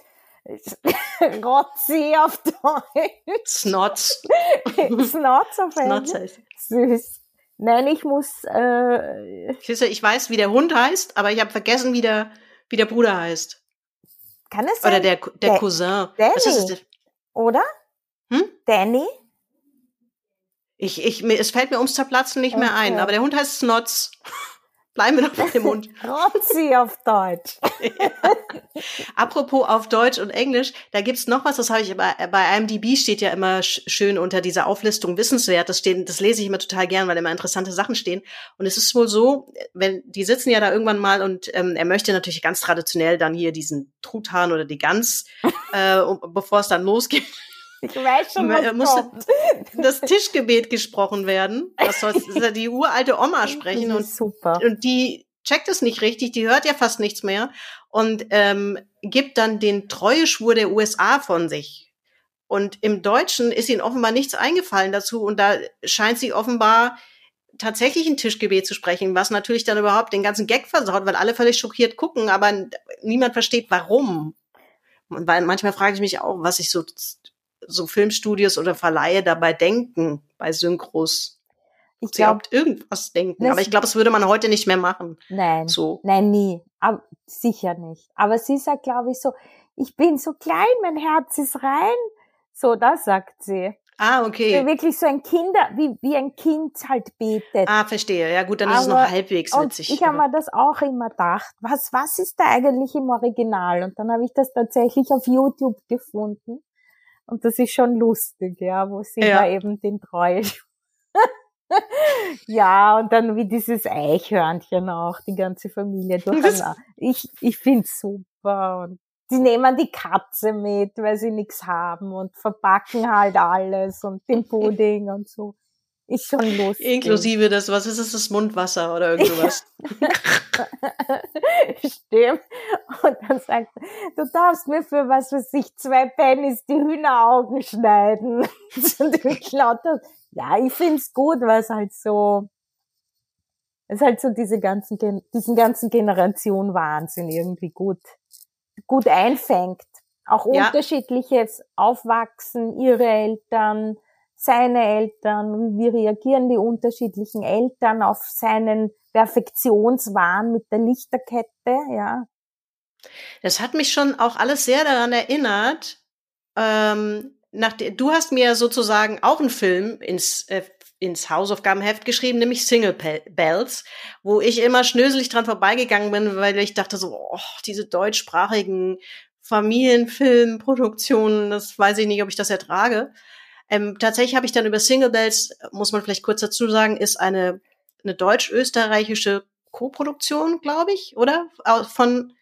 Speaker 4: Rotzi auf Deutsch.
Speaker 3: Snotz.
Speaker 4: Snotz auf Englisch. Snotz Süß. Nein, ich muss. Äh,
Speaker 3: ich weiß, wie der Hund heißt, aber ich habe vergessen, wie der, wie der Bruder heißt.
Speaker 4: Kann es sein?
Speaker 3: Oder der, der, der Cousin.
Speaker 4: Danny. Was ist das? Oder?
Speaker 3: Hm?
Speaker 4: Danny?
Speaker 3: Ich, ich, es fällt mir ums Zerplatzen nicht okay. mehr ein, aber der Hund heißt Snotz. Bleiben wir doch bei dem Hund.
Speaker 4: Rotzi auf Deutsch.
Speaker 3: ja. Apropos auf Deutsch und Englisch, da gibt's noch was, das habe ich bei, bei IMDb steht ja immer schön unter dieser Auflistung wissenswert. Das, stehen, das lese ich immer total gern, weil immer interessante Sachen stehen. Und es ist wohl so, wenn die sitzen ja da irgendwann mal und ähm, er möchte natürlich ganz traditionell dann hier diesen Truthahn oder die Gans, äh, bevor es dann losgeht
Speaker 4: Ich weiß schon, was
Speaker 3: muss
Speaker 4: kommt.
Speaker 3: das Tischgebet gesprochen werden. Das soll die uralte Oma sprechen und,
Speaker 4: super.
Speaker 3: und die checkt es nicht richtig, die hört ja fast nichts mehr und ähm, gibt dann den Treueschwur der USA von sich. Und im Deutschen ist ihnen offenbar nichts eingefallen dazu und da scheint sie offenbar tatsächlich ein Tischgebet zu sprechen, was natürlich dann überhaupt den ganzen Gag versaut, weil alle völlig schockiert gucken, aber niemand versteht, warum. Und weil manchmal frage ich mich auch, was sich so, so Filmstudios oder Verleihe dabei denken bei Synchros.
Speaker 4: Ich
Speaker 3: sie überhaupt irgendwas denken. Aber ich glaube, das würde man heute nicht mehr machen.
Speaker 4: Nein,
Speaker 3: So.
Speaker 4: nein, nie. Aber sicher nicht. Aber sie sagt, glaube ich, so, ich bin so klein, mein Herz ist rein. So, das sagt sie.
Speaker 3: Ah, okay.
Speaker 4: Wirklich so ein Kinder, wie, wie ein Kind halt betet.
Speaker 3: Ah, verstehe. Ja, gut, dann ist es
Speaker 4: Aber-
Speaker 3: noch halbwegs witzig.
Speaker 4: ich habe mir das auch immer gedacht, was, was ist da eigentlich im Original? Und dann habe ich das tatsächlich auf YouTube gefunden. Und das ist schon lustig, ja, wo sie
Speaker 3: Ja.
Speaker 4: da eben den Treu. ja, und dann wie dieses Eichhörnchen auch, die ganze Familie durcheinander. Ich, ich find's super. Und sie nehmen die Katze mit, weil sie nichts haben und verpacken halt alles und den Pudding und so. Ist schon lustig.
Speaker 3: Inklusive das, was ist es, das Mundwasser oder irgendwas.
Speaker 4: Stimmt. Und dann sagt er, du darfst mir für was weiß ich, zwei Pennies die Hühneraugen schneiden. Und ich lauter, ja, ich find's gut, weil es halt so, es halt so diese ganzen, diesen ganzen Generation Wahnsinn irgendwie gut, gut einfängt. Auch
Speaker 3: Ja.
Speaker 4: unterschiedliches Aufwachsen, ihre Eltern, seine Eltern, wie reagieren die unterschiedlichen Eltern auf seinen Perfektionswahn mit der Lichterkette, ja.
Speaker 3: Das hat mich schon auch alles sehr daran erinnert. Ähm, nach der, du hast mir sozusagen auch einen Film ins, äh, ins Hausaufgabenheft geschrieben, nämlich Single Bells, wo ich immer schnöselig dran vorbeigegangen bin, weil ich dachte so, oh, diese deutschsprachigen Familienfilmproduktionen, das weiß ich nicht, ob ich das ertrage. Ähm, tatsächlich habe ich dann über Single Bells, muss man vielleicht kurz dazu sagen, ist eine, eine deutsch-österreichische Co-Produktion, glaube ich, oder? Von,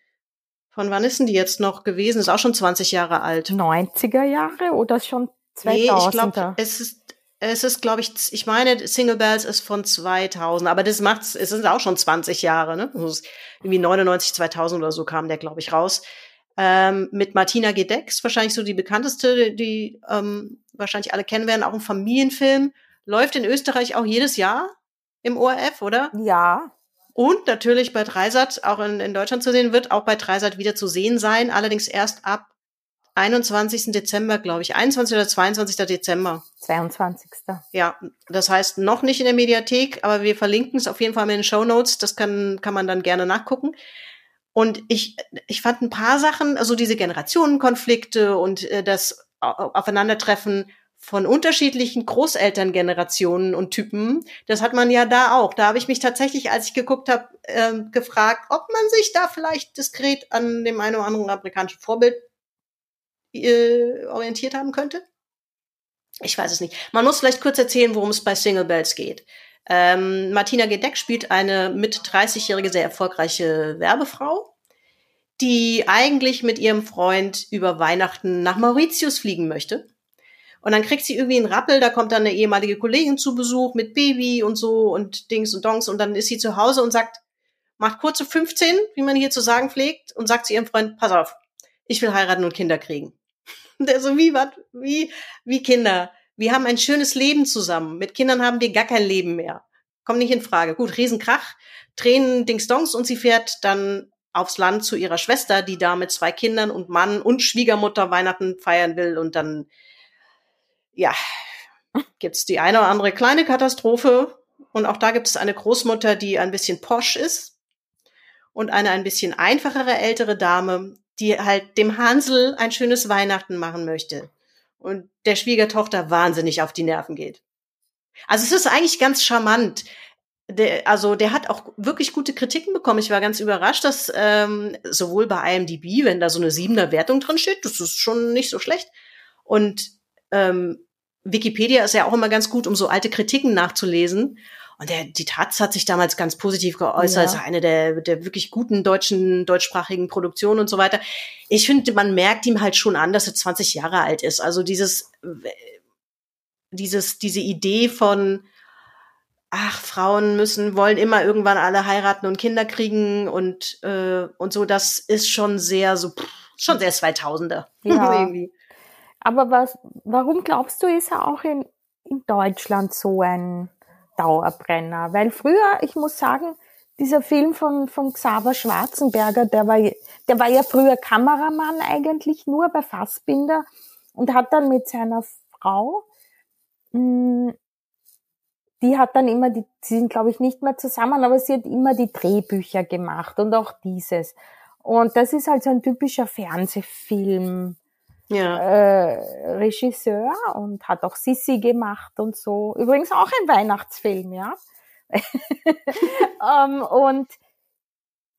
Speaker 3: von wann ist denn die jetzt noch gewesen? Ist auch schon 20 Jahre alt.
Speaker 4: 90er Jahre oder schon 2000er?
Speaker 3: Nee, ich glaube, es ist, es ist, glaube ich, ich meine, Single Bells ist von 2000, aber das macht's, es sind auch schon 20 Jahre, ne? Also irgendwie 99, 2000 oder so kam der, glaube ich, raus. Ähm, mit Martina Gedex, wahrscheinlich so die bekannteste, die, ähm, wahrscheinlich alle kennen werden, auch ein Familienfilm. Läuft in Österreich auch jedes Jahr im ORF, oder?
Speaker 4: ja,
Speaker 3: Und natürlich bei Dreisat, auch in, in Deutschland zu sehen, wird auch bei Dreisat wieder zu sehen sein, allerdings erst ab 21. Dezember, glaube ich. 21. oder 22. Dezember.
Speaker 4: 22.
Speaker 3: Ja, das heißt noch nicht in der Mediathek, aber wir verlinken es auf jeden Fall in den Show Notes. Das kann, kann man dann gerne nachgucken. Und ich, ich fand ein paar Sachen, also diese Generationenkonflikte und äh, das Au- Aufeinandertreffen von unterschiedlichen Großelterngenerationen und Typen, das hat man ja da auch. Da habe ich mich tatsächlich, als ich geguckt habe, ähm, gefragt, ob man sich da vielleicht diskret an dem einen oder anderen amerikanischen Vorbild äh, orientiert haben könnte. Ich weiß es nicht. Man muss vielleicht kurz erzählen, worum es bei Single Bells geht. Ähm, Martina Gedeck spielt eine mit 30-jährige, sehr erfolgreiche Werbefrau, die eigentlich mit ihrem Freund über Weihnachten nach Mauritius fliegen möchte. Und dann kriegt sie irgendwie einen Rappel, da kommt dann eine ehemalige Kollegin zu Besuch mit Baby und so und Dings und Dongs und dann ist sie zu Hause und sagt, macht kurze 15, wie man hier zu sagen pflegt, und sagt zu ihrem Freund, pass auf, ich will heiraten und Kinder kriegen. Der so, wie, was, wie, wie Kinder? Wir haben ein schönes Leben zusammen. Mit Kindern haben wir gar kein Leben mehr. Kommt nicht in Frage. Gut, Riesenkrach, Tränen, Dingsdongs und sie fährt dann aufs Land zu ihrer Schwester, die da mit zwei Kindern und Mann und Schwiegermutter Weihnachten feiern will und dann, ja, gibt's die eine oder andere kleine Katastrophe und auch da gibt es eine Großmutter, die ein bisschen posch ist und eine ein bisschen einfachere ältere Dame, die halt dem Hansel ein schönes Weihnachten machen möchte und der Schwiegertochter wahnsinnig auf die Nerven geht. Also es ist eigentlich ganz charmant. Der, also der hat auch wirklich gute Kritiken bekommen. Ich war ganz überrascht, dass ähm, sowohl bei IMDb, wenn da so eine siebener Wertung drin steht, das ist schon nicht so schlecht. Und ähm, Wikipedia ist ja auch immer ganz gut, um so alte Kritiken nachzulesen. Und der, die Taz hat sich damals ganz positiv geäußert, ja. ist eine der, der wirklich guten deutschen, deutschsprachigen Produktionen und so weiter. Ich finde, man merkt ihm halt schon an, dass er 20 Jahre alt ist. Also dieses, dieses, diese Idee von, ach, Frauen müssen, wollen immer irgendwann alle heiraten und Kinder kriegen und, äh, und so, das ist schon sehr so, pff, schon sehr 2000er.
Speaker 4: Ja. irgendwie. Aber was, warum glaubst du, ist er auch in, in Deutschland so ein Dauerbrenner? Weil früher, ich muss sagen, dieser Film von, von Xaver Schwarzenberger, der war, der war ja früher Kameramann eigentlich nur bei Fassbinder und hat dann mit seiner Frau, hm, die hat dann immer die, sie sind glaube ich nicht mehr zusammen, aber sie hat immer die Drehbücher gemacht und auch dieses. Und das ist halt so ein typischer Fernsehfilm. Ja. Äh, Regisseur und hat auch Sissi gemacht und so. Übrigens auch ein Weihnachtsfilm, ja. um, ähm, und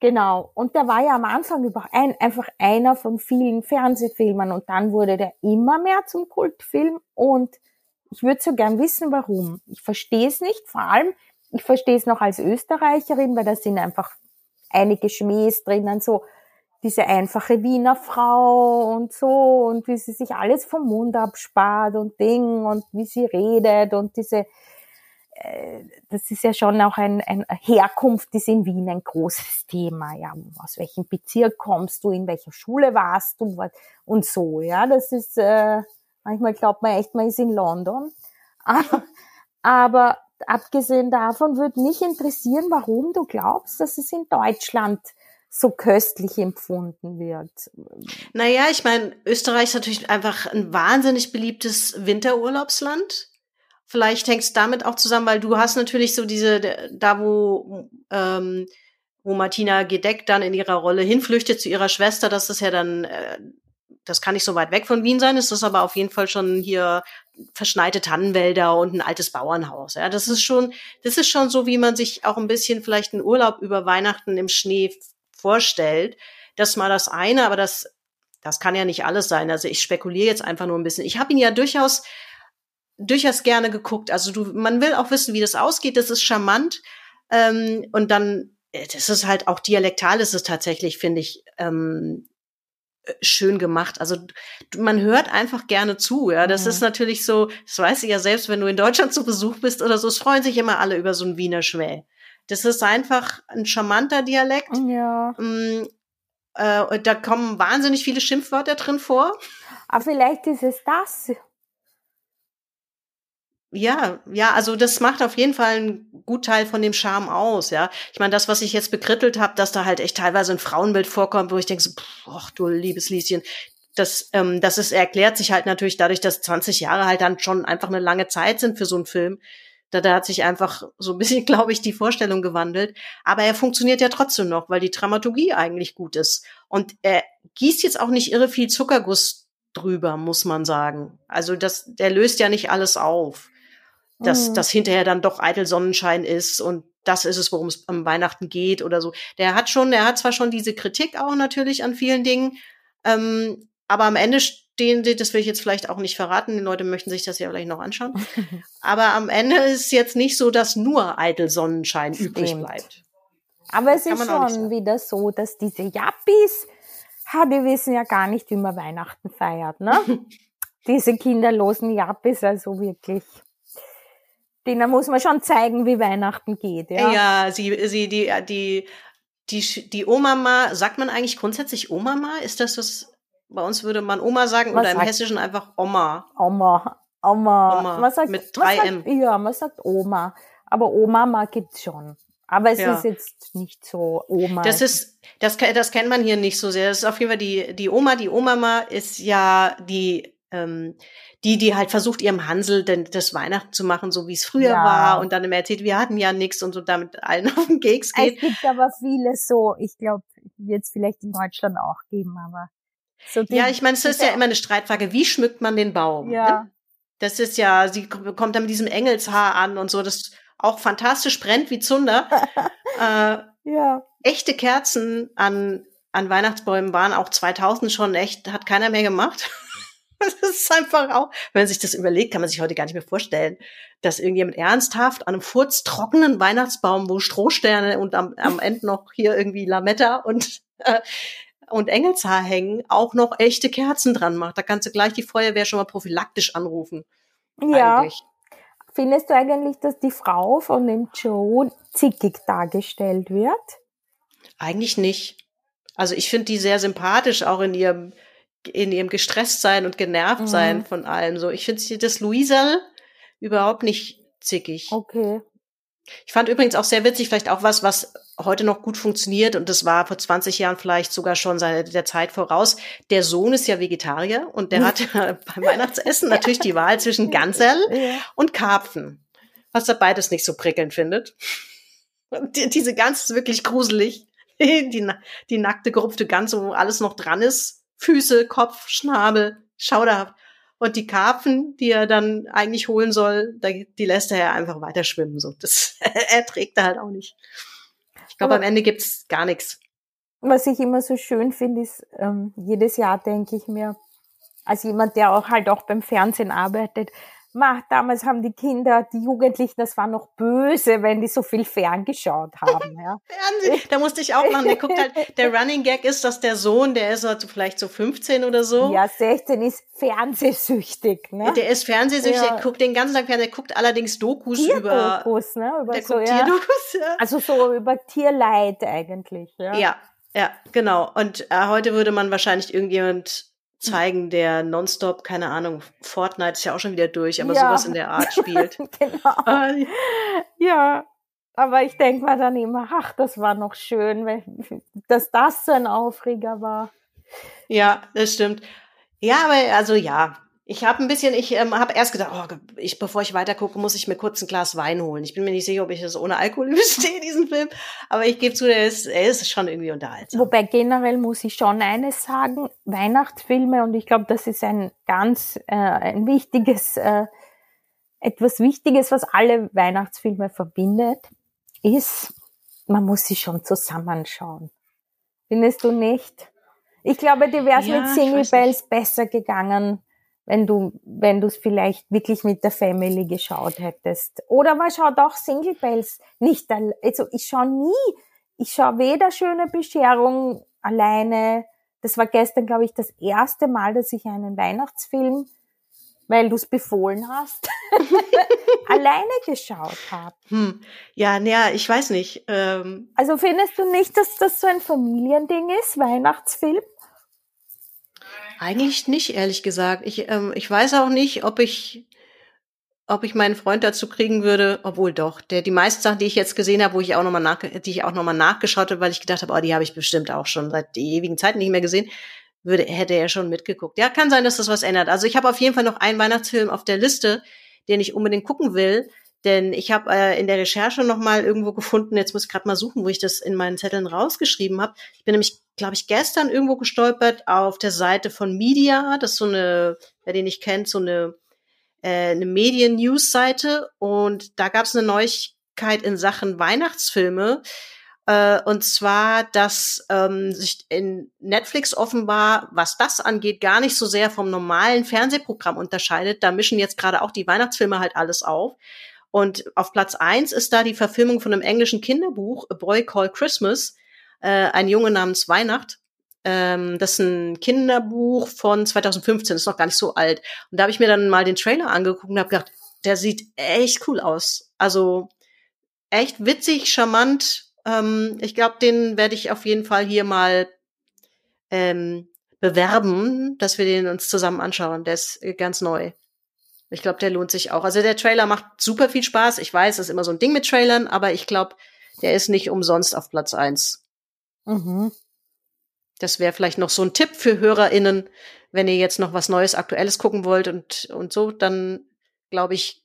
Speaker 4: genau. Und der war ja am Anfang über ein, einfach einer von vielen Fernsehfilmen und dann wurde der immer mehr zum Kultfilm und ich würde so gern wissen, warum. Ich verstehe es nicht. Vor allem, ich verstehe es noch als Österreicherin, weil da sind einfach einige Schmähs drinnen, so diese einfache Wiener Frau und so und wie sie sich alles vom Mund abspart und Ding und wie sie redet und diese, äh, das ist ja schon auch ein, ein Herkunft ist in Wien ein großes Thema, ja, aus welchem Bezirk kommst du, in welcher Schule warst du und so, ja, das ist, äh, manchmal glaubt man echt, man ist in London, aber, abgesehen davon würde mich interessieren, warum du glaubst, dass es in Deutschland so köstlich empfunden wird.
Speaker 3: Naja, ich meine, Österreich ist natürlich einfach ein wahnsinnig beliebtes Winterurlaubsland. Vielleicht hängt es damit auch zusammen, weil du hast natürlich so diese, da wo, ähm, wo Martina Gedeck dann in ihrer Rolle hinflüchtet zu ihrer Schwester, das ist ja dann, äh, das kann nicht so weit weg von Wien sein, ist aber auf jeden Fall schon hier verschneite Tannenwälder und ein altes Bauernhaus. Ja, das ist schon, das ist schon so, wie man sich auch ein bisschen vielleicht einen Urlaub über Weihnachten im Schnee vorstellt. Das ist mal das eine, aber das, das kann ja nicht alles sein. Also ich spekuliere jetzt einfach nur ein bisschen. Ich habe ihn ja durchaus durchaus gerne geguckt. Also du, man will auch wissen, wie das ausgeht. Das ist charmant. Ähm, und dann, äh, das ist halt auch dialektal, ist es tatsächlich, finde ich, ähm, äh, schön gemacht. Also man hört einfach gerne zu. Ja, das mhm. ist natürlich so. Das weiß ich ja selbst, wenn du in Deutschland zu Besuch bist oder so. Es freuen sich immer alle über so ein Wiener Schmäh. Das ist einfach ein charmanter Dialekt.
Speaker 4: Ja.
Speaker 3: Mm, äh, da kommen wahnsinnig viele Schimpfwörter drin vor.
Speaker 4: Aber vielleicht ist es das.
Speaker 3: Ja, ja, also das macht auf jeden Fall einen Gutteil von dem Charme aus, ja. Ich meine, das, was ich jetzt bekrittelt habe, dass da halt echt teilweise ein Frauenbild vorkommt, wo ich denke so, ach du liebes Lieschen, das, ähm, das ist, erklärt sich halt natürlich dadurch, dass 20 Jahre halt dann schon einfach eine lange Zeit sind für so einen Film. Da, da hat sich einfach so ein bisschen, glaube ich, die Vorstellung gewandelt. Aber er funktioniert ja trotzdem noch, weil die Dramaturgie eigentlich gut ist. Und er gießt jetzt auch nicht irre viel Zuckerguss drüber, muss man sagen. Also das, der löst ja nicht alles auf. Dass mhm. das hinterher dann doch eitel Sonnenschein ist und das ist es, worum es am Weihnachten geht oder so. Der hat schon, der hat zwar schon diese Kritik auch natürlich an vielen Dingen, ähm, aber am Ende den, das will ich jetzt vielleicht auch nicht verraten, die Leute möchten sich das ja vielleicht noch anschauen. Aber am Ende ist es jetzt nicht so, dass nur eitel Sonnenschein Stimmt. übrig bleibt.
Speaker 4: Aber es ist schon wieder so, dass diese Jappis, ha, die wissen ja gar nicht, wie man Weihnachten feiert, ne? diese kinderlosen Jappis, also wirklich. Denen muss man schon zeigen, wie Weihnachten geht, ja.
Speaker 3: Ja, sie, sie, die, die, die, die Oma, sagt man eigentlich grundsätzlich Oma? Ist das was, bei uns würde man Oma sagen Was oder im Hessischen einfach Oma.
Speaker 4: Oma. Oma.
Speaker 3: Oma. Man sagt, mit 3M.
Speaker 4: Sagt, ja, man sagt Oma. Aber Oma mag es schon. Aber es ja. ist jetzt nicht so Oma.
Speaker 3: Das ist, das, das kennt man hier nicht so sehr. Das ist auf jeden Fall die, die Oma, die Oma ist ja die, ähm, die, die halt versucht, ihrem Hansel denn das Weihnachten zu machen, so wie es früher ja. war und dann immer erzählt, wir hatten ja nichts und so damit allen auf den Keks geht.
Speaker 4: Es gibt aber viele so, ich glaube, wird es vielleicht in Deutschland auch geben, aber
Speaker 3: so ja, ich meine, es ist ja immer eine Streitfrage, wie schmückt man den Baum?
Speaker 4: Ja. Ne?
Speaker 3: Das ist ja, sie kommt dann mit diesem Engelshaar an und so, das auch fantastisch brennt wie Zunder.
Speaker 4: äh, ja.
Speaker 3: Echte Kerzen an, an Weihnachtsbäumen waren auch 2000 schon echt, hat keiner mehr gemacht. Das ist einfach auch, wenn man sich das überlegt, kann man sich heute gar nicht mehr vorstellen, dass irgendjemand ernsthaft an einem furztrockenen Weihnachtsbaum, wo Strohsterne und am, am Ende noch hier irgendwie Lametta und, äh, und Engelshaar hängen, auch noch echte Kerzen dran macht. Da kannst du gleich die Feuerwehr schon mal prophylaktisch anrufen.
Speaker 4: Ja. Eigentlich. Findest du eigentlich, dass die Frau von dem Joe zickig dargestellt wird?
Speaker 3: Eigentlich nicht. Also ich finde die sehr sympathisch, auch in ihrem in ihrem gestresst sein und genervt sein mhm. von allem. So, ich finde das Luisa überhaupt nicht zickig.
Speaker 4: Okay.
Speaker 3: Ich fand übrigens auch sehr witzig, vielleicht auch was, was heute noch gut funktioniert und das war vor 20 Jahren vielleicht sogar schon seine, der Zeit voraus. Der Sohn ist ja Vegetarier und der hat beim Weihnachtsessen natürlich die Wahl zwischen Ganserl und Karpfen, was er beides nicht so prickelnd findet. Und die, diese Gans ist wirklich gruselig. Die, die nackte, gerupfte Gans, wo alles noch dran ist. Füße, Kopf, Schnabel, schauderhaft. Und die Karpfen, die er dann eigentlich holen soll, die lässt er ja einfach weiter schwimmen. So, das er trägt er halt auch nicht. Ich glaube, am Ende gibt's gar nichts.
Speaker 4: Was ich immer so schön finde, ist, ähm, jedes Jahr denke ich mir, als jemand, der auch halt auch beim Fernsehen arbeitet, Ma, damals haben die Kinder, die Jugendlichen, das war noch böse, wenn die so viel ferngeschaut haben. Ja.
Speaker 3: Fernsehen, da musste ich auch machen. Der guckt halt, der Running Gag ist, dass der Sohn, der ist halt vielleicht so 15 oder so.
Speaker 4: Ja, 16 ist fernsehsüchtig. Ne?
Speaker 3: Der ist fernsehsüchtig, ja. der guckt den ganzen Tag Fernsehen, guckt allerdings Dokus über,
Speaker 4: Dokus, ne? über so.
Speaker 3: Tierdokus, ja.
Speaker 4: Also so über Tierleid eigentlich. Ja,
Speaker 3: ja, ja genau. Und äh, heute würde man wahrscheinlich irgendjemand zeigen, der nonstop, keine Ahnung, Fortnite ist ja auch schon wieder durch, aber ja. sowas in der Art spielt.
Speaker 4: genau. Äh, ja, aber ich denke mal dann immer, ach, das war noch schön, dass das so ein Aufreger war.
Speaker 3: Ja, das stimmt. Ja, aber also ja, ich habe ein bisschen, ich ähm, habe erst gedacht, oh, ich, bevor ich weitergucke, muss ich mir kurz ein Glas Wein holen. Ich bin mir nicht sicher, ob ich das ohne Alkohol überstehe, diesen Film. Aber ich gebe zu, er ist, er ist schon irgendwie unterhaltsam.
Speaker 4: Wobei generell muss ich schon eines sagen, Weihnachtsfilme, und ich glaube, das ist ein ganz, äh, ein wichtiges, äh, etwas Wichtiges, was alle Weihnachtsfilme verbindet, ist, man muss sie schon zusammenschauen. Findest du nicht? Ich glaube, dir wäre es ja, mit Single Bells besser gegangen, wenn du, wenn du es vielleicht wirklich mit der Family geschaut hättest. Oder man schaut auch Single Bells nicht, also ich schaue nie, ich schaue weder Schöne Bescherung alleine, das war gestern, glaube ich, das erste Mal, dass ich einen Weihnachtsfilm, weil du es befohlen hast, alleine geschaut habe.
Speaker 3: Hm. Ja, naja, ich weiß nicht. Ähm
Speaker 4: also findest du nicht, dass das so ein Familiending ist, Weihnachtsfilm?
Speaker 3: Eigentlich nicht, ehrlich gesagt. Ich, ähm, ich weiß auch nicht, ob ich, ob ich meinen Freund dazu kriegen würde, obwohl doch, der die meisten Sachen, die ich jetzt gesehen habe, wo ich auch nochmal nach, die ich auch nochmal nachgeschaut habe, weil ich gedacht habe, oh, die habe ich bestimmt auch schon seit ewigen Zeiten nicht mehr gesehen, würde, hätte er schon mitgeguckt. Ja, kann sein, dass das was ändert. Also ich habe auf jeden Fall noch einen Weihnachtsfilm auf der Liste, den ich unbedingt gucken will, denn ich habe äh, in der Recherche noch mal irgendwo gefunden, jetzt muss ich gerade mal suchen, wo ich das in meinen Zetteln rausgeschrieben habe. Ich bin nämlich, glaube ich, gestern irgendwo gestolpert auf der Seite von Media. Das ist so eine, wer den nicht kennt, so eine, äh, eine Medien-News-Seite. Und da gab es eine Neuigkeit in Sachen Weihnachtsfilme. Äh, und zwar, dass ähm, sich in Netflix offenbar, was das angeht, gar nicht so sehr vom normalen Fernsehprogramm unterscheidet. Da mischen jetzt gerade auch die Weihnachtsfilme halt alles auf. Und auf Platz eins ist da die Verfilmung von einem englischen Kinderbuch, A Boy Called Christmas, äh, ein Junge namens Weihnacht. Ähm, das ist ein Kinderbuch von 2015, ist noch gar nicht so alt. Und da habe ich mir dann mal den Trailer angeguckt und habe gedacht, der sieht echt cool aus. Also echt witzig, charmant. Ähm, ich glaube, den werde ich auf jeden Fall hier mal ähm, bewerben, dass wir den uns zusammen anschauen. Der ist ganz neu. Ich glaube, der lohnt sich auch. Also der Trailer macht super viel Spaß. Ich weiß, das ist immer so ein Ding mit Trailern, aber ich glaube, der ist nicht umsonst auf Platz eins. Mhm. Das wäre vielleicht noch so ein Tipp für HörerInnen, wenn ihr jetzt noch was Neues, Aktuelles gucken wollt und, und so, dann glaube ich,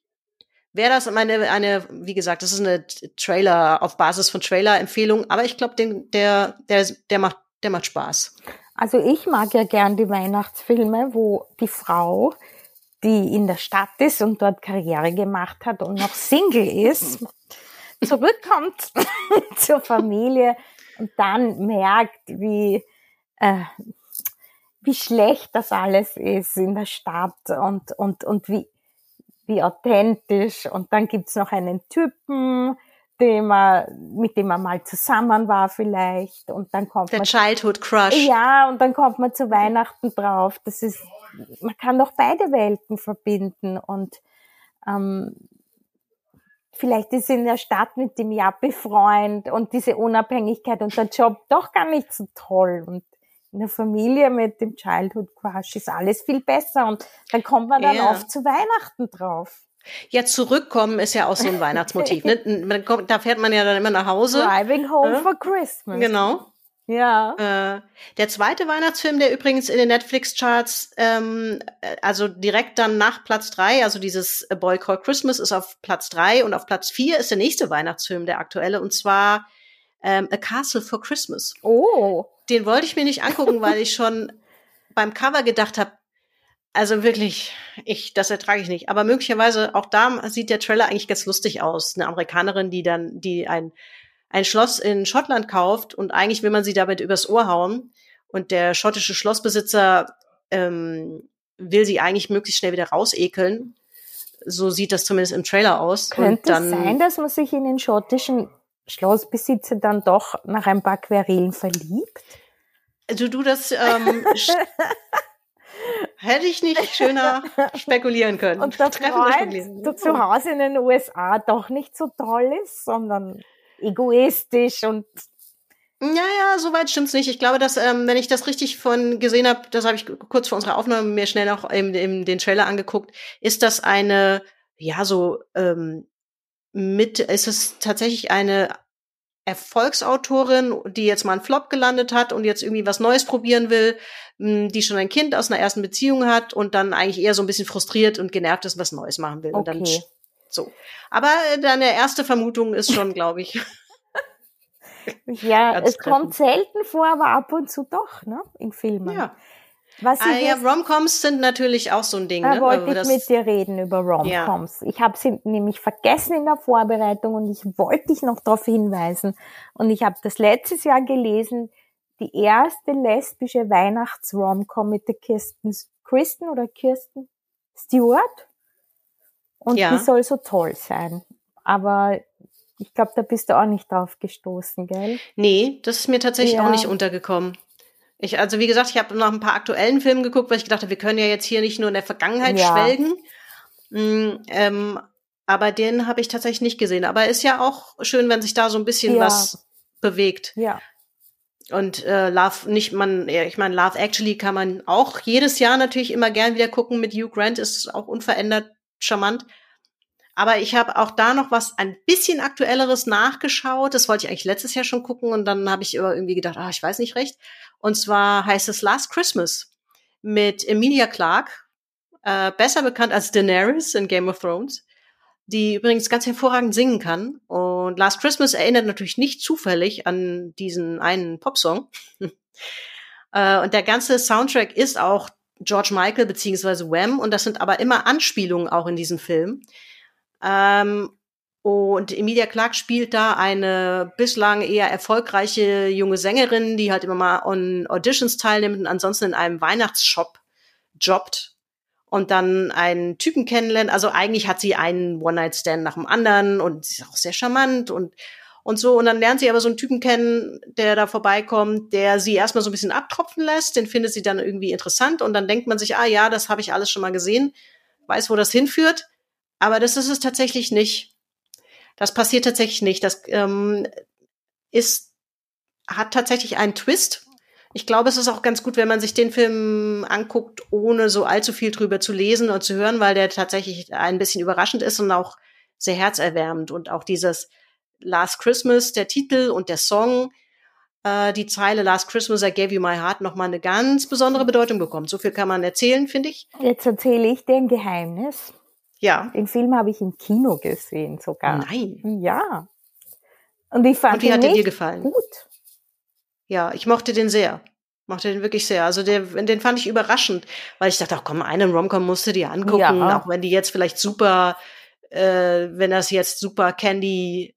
Speaker 3: wäre das meine, eine, wie gesagt, das ist eine Trailer, auf Basis von Trailer-Empfehlung, aber ich glaube, der, der, der macht, der macht Spaß.
Speaker 4: Also ich mag ja gern die Weihnachtsfilme, wo die Frau die in der Stadt ist und dort Karriere gemacht hat und noch Single ist, zurückkommt zur Familie und dann merkt, wie, äh, wie schlecht das alles ist in der Stadt und, und, und wie, wie authentisch. Und dann gibt's noch einen Typen, dem man, mit dem man mal zusammen war vielleicht. Und dann kommt
Speaker 3: Der
Speaker 4: man.
Speaker 3: Childhood Crush.
Speaker 4: Ja, und dann kommt man zu Weihnachten drauf. Das ist, man kann doch beide Welten verbinden und ähm, vielleicht ist in der Stadt mit dem Jappi-Freund und diese Unabhängigkeit und der Job doch gar nicht so toll und in der Familie mit dem Childhood Crush ist alles viel besser und dann kommt man dann
Speaker 3: Ja.
Speaker 4: oft zu Weihnachten drauf.
Speaker 3: Ja, zurückkommen ist ja auch so ein Weihnachtsmotiv. Ne? Da fährt man ja dann immer nach Hause.
Speaker 4: Driving home
Speaker 3: Ja.
Speaker 4: for Christmas.
Speaker 3: Genau.
Speaker 4: Ja.
Speaker 3: Äh, der zweite Weihnachtsfilm, der übrigens in den Netflix-Charts, ähm, äh, also direkt dann nach Platz drei, also dieses A Boy Called Christmas ist auf Platz drei und auf Platz vier ist der nächste Weihnachtsfilm, der aktuelle, und zwar ähm, A Castle for Christmas.
Speaker 4: Oh.
Speaker 3: Den wollte ich mir nicht angucken, weil ich schon beim Cover gedacht habe, also wirklich, ich, das ertrage ich nicht. Aber möglicherweise auch da sieht der Trailer eigentlich ganz lustig aus. Eine Amerikanerin, die dann, die ein, ein Schloss in Schottland kauft und eigentlich will man sie damit übers Ohr hauen. Und der schottische Schlossbesitzer ähm, will sie eigentlich möglichst schnell wieder rausekeln. So sieht das zumindest im Trailer aus.
Speaker 4: Könnte
Speaker 3: und dann,
Speaker 4: es sein, dass man sich in den schottischen Schlossbesitzer dann doch nach ein paar Querelen verliebt?
Speaker 3: Du, du, das ähm, hätte ich nicht schöner spekulieren können.
Speaker 4: Und der. Freund der zu Hause in den USA doch nicht so toll ist, sondern egoistisch und
Speaker 3: Ja, ja, soweit stimmt's nicht. Ich glaube, dass, ähm, wenn ich das richtig von gesehen habe, das habe ich kurz vor unserer Aufnahme mir schnell noch im, im, den Trailer angeguckt, ist das eine, ja, so ähm, mit, ist es tatsächlich eine Erfolgsautorin, die jetzt mal einen Flop gelandet hat und jetzt irgendwie was Neues probieren will, mh, die schon ein Kind aus einer ersten Beziehung hat und dann eigentlich eher so ein bisschen frustriert und genervt ist, was Neues machen will. Und dann
Speaker 4: Okay.
Speaker 3: So. Aber äh, deine erste Vermutung ist schon, glaube ich.
Speaker 4: ja, es kommt selten vor, aber ab und zu doch, ne, in Filmen.
Speaker 3: Ja.
Speaker 4: Was
Speaker 3: Ah, ja, Romcoms sind natürlich auch so ein Ding.
Speaker 4: Da
Speaker 3: ne?
Speaker 4: wollte ich mit dir reden über Romcoms. Ich habe sie nämlich vergessen in der Vorbereitung und ich wollte dich noch darauf hinweisen. Und ich habe das letztes Jahr gelesen, die erste lesbische Weihnachts-Romcom mit der Kirsten, Kristen oder Kirsten Stewart. Und
Speaker 3: Ja.
Speaker 4: die soll so toll sein. Aber ich glaube, da bist du auch nicht drauf gestoßen, gell?
Speaker 3: Nee, das ist mir tatsächlich
Speaker 4: Ja.
Speaker 3: auch nicht untergekommen. Ich, also wie gesagt, ich habe noch ein paar aktuellen Filme geguckt, weil ich gedacht habe, wir können ja jetzt hier nicht nur in der Vergangenheit
Speaker 4: Ja.
Speaker 3: schwelgen. Mm, ähm, aber den habe ich tatsächlich nicht gesehen. Aber ist ja auch schön, wenn sich da so ein bisschen
Speaker 4: Ja.
Speaker 3: was bewegt.
Speaker 4: Ja.
Speaker 3: Und äh, Love, nicht man, ja, ich meine, Love Actually kann man auch jedes Jahr natürlich immer gern wieder gucken. Mit Hugh Grant ist auch unverändert charmant. Aber ich habe auch da noch was ein bisschen aktuelleres nachgeschaut. Das wollte ich eigentlich letztes Jahr schon gucken und dann habe ich irgendwie gedacht, ah, ich weiß nicht recht. Und zwar heißt es Last Christmas mit Emilia Clarke, äh, besser bekannt als Daenerys in Game of Thrones, die übrigens ganz hervorragend singen kann. Und Last Christmas erinnert natürlich nicht zufällig an diesen einen Popsong. äh, und der ganze Soundtrack ist auch George Michael beziehungsweise Wham. Und das sind aber immer Anspielungen auch in diesem Film. Ähm, und Emilia Clarke spielt da eine bislang eher erfolgreiche junge Sängerin, die halt immer mal an Auditions teilnimmt und ansonsten in einem Weihnachtsshop jobbt und dann einen Typen kennenlernt. Also eigentlich hat sie einen One-Night-Stand nach dem anderen und sie ist auch sehr charmant und und so. Und dann lernt sie aber so einen Typen kennen, der da vorbeikommt, der sie erstmal so ein bisschen abtropfen lässt. Den findet sie dann irgendwie interessant. Und dann denkt man sich, ah ja, das habe ich alles schon mal gesehen, weiß, wo das hinführt. Aber das ist es tatsächlich nicht. Das passiert tatsächlich nicht. Das ähm, ist, hat tatsächlich einen Twist. Ich glaube, es ist auch ganz gut, wenn man sich den Film anguckt, ohne so allzu viel drüber zu lesen und zu hören, weil der tatsächlich ein bisschen überraschend ist und auch sehr herzerwärmend. Und auch dieses Last Christmas, der Titel und der Song, äh, die Zeile Last Christmas, I gave you my heart, nochmal eine ganz besondere Bedeutung bekommt. So viel kann man erzählen, finde ich.
Speaker 4: Jetzt erzähle ich dir ein Geheimnis.
Speaker 3: Ja.
Speaker 4: Den Film habe ich im Kino gesehen sogar.
Speaker 3: Nein.
Speaker 4: Ja. Und ich fand
Speaker 3: Und wie hat er dir gefallen?
Speaker 4: gut.
Speaker 3: Ja, ich mochte den sehr. Mochte den wirklich sehr. Also der, den fand ich überraschend, weil ich dachte, ach komm, einen Romcom musst du dir angucken,
Speaker 4: Ja.
Speaker 3: auch wenn die jetzt vielleicht super, äh, wenn das jetzt super Candy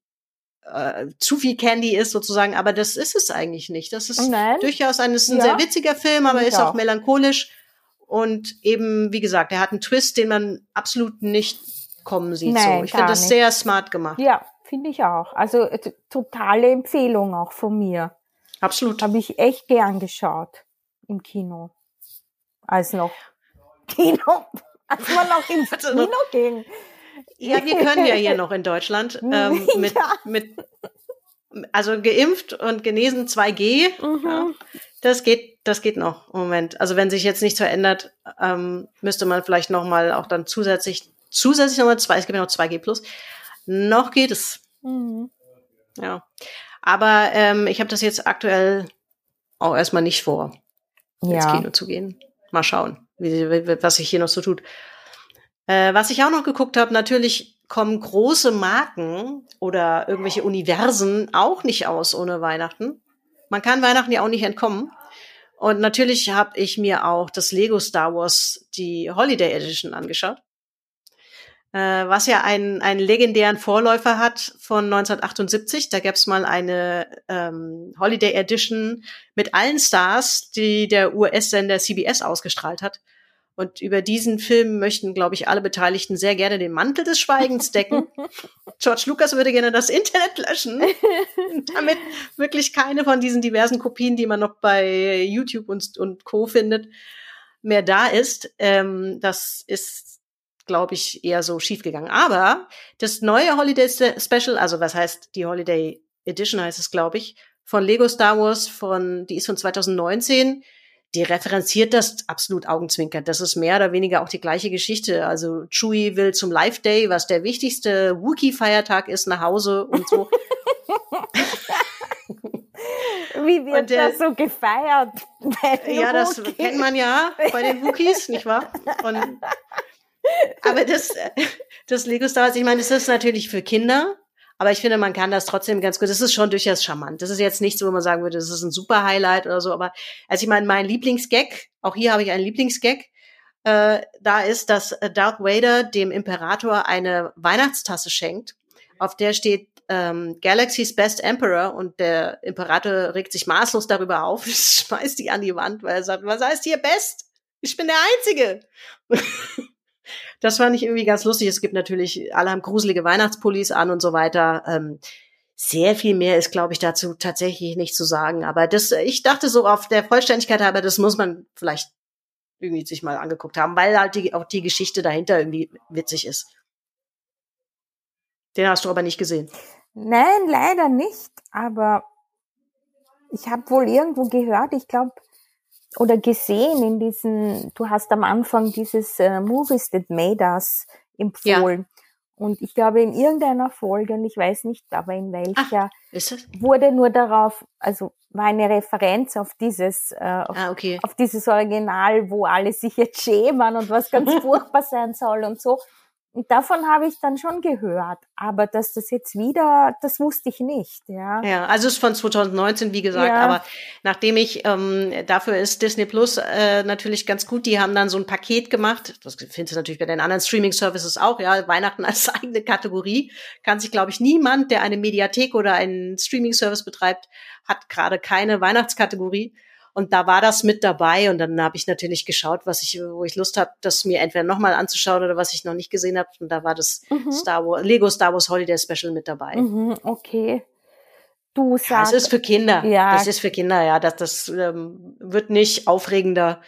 Speaker 3: äh, zu viel Candy ist sozusagen, aber das ist es eigentlich nicht. Das ist
Speaker 4: Nein.
Speaker 3: durchaus ein, ist ein
Speaker 4: Ja.
Speaker 3: sehr witziger Film, aber ist auch
Speaker 4: auch.
Speaker 3: melancholisch und eben, wie gesagt, er hat einen Twist, den man absolut nicht kommen sieht. so.
Speaker 4: Nein,
Speaker 3: Ich finde das
Speaker 4: nicht.
Speaker 3: sehr smart gemacht.
Speaker 4: Ja, finde ich auch. Also äh, totale Empfehlung auch von mir.
Speaker 3: Absolut.
Speaker 4: Habe ich echt gern geschaut im Kino. Als noch Kino, als man noch ins
Speaker 3: Also
Speaker 4: Kino ging.
Speaker 3: Ja, wir können ja hier noch in Deutschland ähm, mit,
Speaker 4: Ja.
Speaker 3: mit also geimpft und genesen 2G.
Speaker 4: Mhm.
Speaker 3: Ja, das geht, das geht noch im Moment. Also wenn sich jetzt nichts verändert, ähm, müsste man vielleicht noch mal auch dann zusätzlich zusätzlich nochmal zwei. Es gibt ja noch 2G plus. Noch geht es.
Speaker 4: Mhm.
Speaker 3: Ja, aber ähm, ich habe das jetzt aktuell auch erstmal nicht vor, ins
Speaker 4: Ja.
Speaker 3: Kino zu gehen. Mal schauen, wie, was sich hier noch so tut. Äh, was ich auch noch geguckt habe, natürlich kommen große Marken oder irgendwelche Universen auch nicht aus ohne Weihnachten. Man kann Weihnachten ja auch nicht entkommen. Und natürlich habe ich mir auch das Lego Star Wars, die Holiday Edition angeschaut. Äh, was ja einen, einen legendären Vorläufer hat von 1978. Da gab's mal eine ähm, Holiday Edition mit allen Stars, die der US-Sender CBS ausgestrahlt hat. Und über diesen Film möchten, glaube ich, alle Beteiligten sehr gerne den Mantel des Schweigens decken. George Lucas würde gerne das Internet löschen, damit wirklich keine von diesen diversen Kopien, die man noch bei YouTube und, und Co. findet, mehr da ist. Ähm, das ist, glaube ich, eher so schiefgegangen. Aber das neue Holiday Special, also was heißt die Holiday Edition heißt es, glaube ich, von Lego Star Wars, von, die ist von 2019, die referenziert das absolut augenzwinkern. Das ist mehr oder weniger auch die gleiche Geschichte. Also Chewie will zum Life Day, was der wichtigste Wookie-Feiertag ist, nach Hause und so.
Speaker 4: Wie wird
Speaker 3: der-
Speaker 4: das so gefeiert? bei den
Speaker 3: ja, das kennt man ja bei den Wookies, nicht wahr? Und, aber das, das Lego Star Wars, ich meine, das ist natürlich für Kinder, aber ich finde, man kann das trotzdem ganz gut. Das ist schon durchaus charmant. Das ist jetzt nichts, wo man sagen würde, das ist ein super Highlight oder so. Aber also ich meine, mein Lieblingsgag, auch hier habe ich einen Lieblingsgag, äh, da ist, dass Darth Vader dem Imperator eine Weihnachtstasse schenkt, auf der steht ähm, Galaxy's Best Emperor und der Imperator regt sich maßlos darüber auf, schmeißt die an die Wand, weil er sagt, was heißt hier Best? Ich bin der Einzige. das fand ich irgendwie ganz lustig. Es gibt natürlich, alle haben gruselige Weihnachtspullis an und so weiter. Ähm, sehr viel mehr ist, glaube ich, dazu tatsächlich nicht zu sagen. Aber das, ich dachte so auf der Vollständigkeit halber, das muss man vielleicht irgendwie sich mal angeguckt haben, weil halt die, auch die Geschichte dahinter irgendwie witzig ist. Den hast du aber nicht gesehen.
Speaker 4: Nein, leider nicht. Aber ich habe wohl irgendwo gehört, ich glaube, oder gesehen in diesen, du hast am Anfang dieses äh, Movies That Made Us empfohlen. Und ich glaube, in irgendeiner Folge, und ich weiß nicht, aber in welcher,
Speaker 3: Ist das?
Speaker 4: wurde nur darauf, also war eine Referenz auf dieses, äh, auf,
Speaker 3: Ah, okay.
Speaker 4: auf dieses Original, wo alle sich jetzt schämen und was ganz furchtbar sein soll und so. Und davon habe ich dann schon gehört. Aber dass das jetzt wieder, das wusste ich nicht, ja.
Speaker 3: Ja, also es ist von 2019, wie gesagt,
Speaker 4: Ja.
Speaker 3: aber nachdem ich, ähm, dafür ist Disney Plus äh, natürlich ganz gut, die haben dann so ein Paket gemacht, das findest du natürlich bei den anderen Streaming-Services auch, ja, Weihnachten als eigene Kategorie, kann sich, glaube ich, niemand, der eine Mediathek oder einen Streaming-Service betreibt, hat gerade keine Weihnachtskategorie. Und da war das mit dabei und dann habe ich natürlich geschaut, was ich, wo ich Lust habe, das mir entweder nochmal anzuschauen oder was ich noch nicht gesehen habe. Und da war das
Speaker 4: Mhm.
Speaker 3: Star Wars, Lego Star Wars Holiday Special mit dabei.
Speaker 4: Mhm, okay. Du
Speaker 3: Ja,
Speaker 4: sagst,
Speaker 3: es ist für Kinder.
Speaker 4: Ja.
Speaker 3: Das ist für Kinder, ja. Das, das ähm, wird nicht aufregender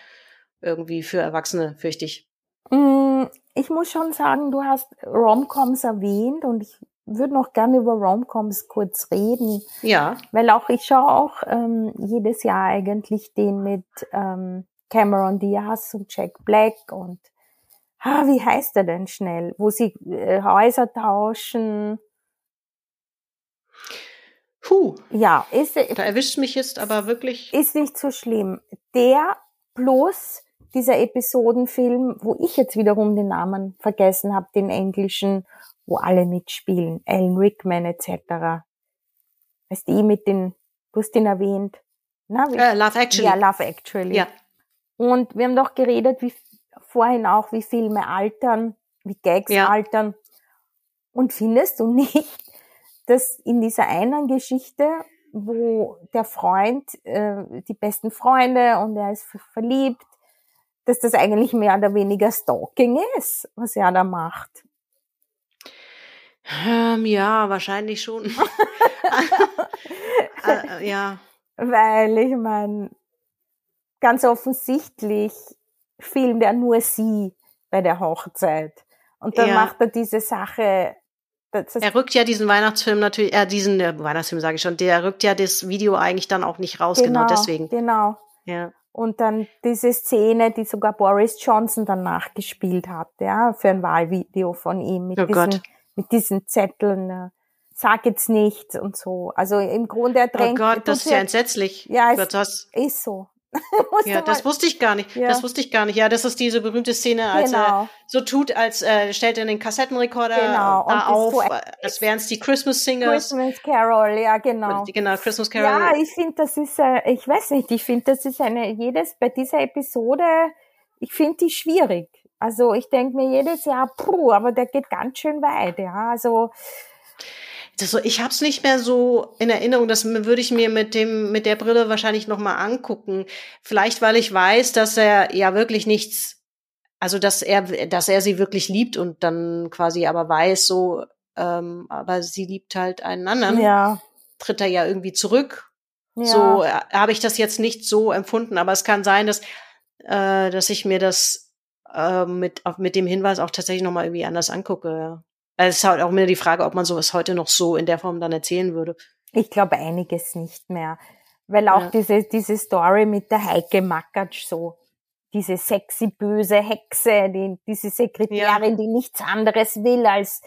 Speaker 3: irgendwie für Erwachsene, fürchte ich.
Speaker 4: Mm, ich muss schon sagen, du hast Romcoms erwähnt und ich würde noch gerne über Romcoms kurz reden,
Speaker 3: Ja.
Speaker 4: weil auch ich schaue auch ähm, jedes Jahr eigentlich den mit ähm, Cameron Diaz und Jack Black und ah, wie heißt er denn schnell, wo sie äh, Häuser tauschen.
Speaker 3: Puh,
Speaker 4: Ja, ist,
Speaker 3: da erwischt mich jetzt aber wirklich.
Speaker 4: ist nicht so schlimm. Der plus dieser Episodenfilm, wo ich jetzt wiederum den Namen vergessen habe, den englischen, wo alle mitspielen, Alan Rickman etc. Weißt du, mit den, du hast ihn erwähnt. Na, wie,
Speaker 3: Äh, Love Actually.
Speaker 4: ja, Love Actually.
Speaker 3: Ja.
Speaker 4: Und wir haben doch geredet, wie vorhin auch, wie Filme altern, wie Gags
Speaker 3: Ja.
Speaker 4: altern. Und findest du nicht, dass in dieser einen Geschichte, wo der Freund, äh, die besten Freunde und er ist verliebt, dass das eigentlich mehr oder weniger Stalking ist, was er da macht.
Speaker 3: Ähm, ja, wahrscheinlich schon. äh, äh, ja.
Speaker 4: Weil ich meine, ganz offensichtlich filmt er nur sie bei der Hochzeit. Und dann ja. macht er diese Sache.
Speaker 3: er rückt ja diesen Weihnachtsfilm natürlich, äh, diesen äh, Weihnachtsfilm sage ich schon, der rückt ja das Video eigentlich dann auch nicht raus, genau, genau deswegen.
Speaker 4: Genau.
Speaker 3: Ja.
Speaker 4: Und dann diese Szene, die sogar Boris Johnson dann nachgespielt hat, ja, für ein Wahlvideo von ihm mit,
Speaker 3: oh
Speaker 4: diesen,
Speaker 3: Gott.
Speaker 4: Mit diesen Zetteln. Äh, sag jetzt nichts und so. Also im Grunde er drängt.
Speaker 3: Oh Gott, das ist ja entsetzlich.
Speaker 4: Ja, es ist so.
Speaker 3: ja, das wusste ich gar nicht. Ja. Das wusste ich gar nicht. Ja, das ist diese berühmte Szene, als genau. er so tut, als äh, stellt er den Kassettenrekorder
Speaker 4: genau.
Speaker 3: da auf, so als wären es die Christmas Singers.
Speaker 4: Christmas Carol, ja, genau.
Speaker 3: Genau, Christmas Carol.
Speaker 4: Ja, ich finde, das ist, äh, ich weiß nicht, ich finde, das ist eine, jedes, bei dieser Episode, ich finde die schwierig. Also ich denke mir jedes Jahr, puh, aber der geht ganz schön weit, ja. Also
Speaker 3: so, ich habe es nicht mehr so in Erinnerung, das würde ich mir mit dem mit der Brille wahrscheinlich noch mal angucken. Vielleicht weil ich weiß, dass er ja wirklich nichts, also dass er dass er sie wirklich liebt und dann quasi aber weiß so, ähm, aber sie liebt halt einen anderen.
Speaker 4: Ja.
Speaker 3: Tritt er ja irgendwie zurück. Ja. So äh, habe ich das jetzt nicht so empfunden, aber es kann sein, dass äh, dass ich mir das äh, mit mit dem Hinweis auch tatsächlich noch mal irgendwie anders angucke. Ja. Also es ist halt auch immer die Frage, ob man sowas heute noch so in der Form dann erzählen würde.
Speaker 4: Ich glaube einiges nicht mehr. Weil auch ja. diese, diese Story mit der Heike Makatsch so, diese sexy böse Hexe, die, diese Sekretärin, ja. die nichts anderes will als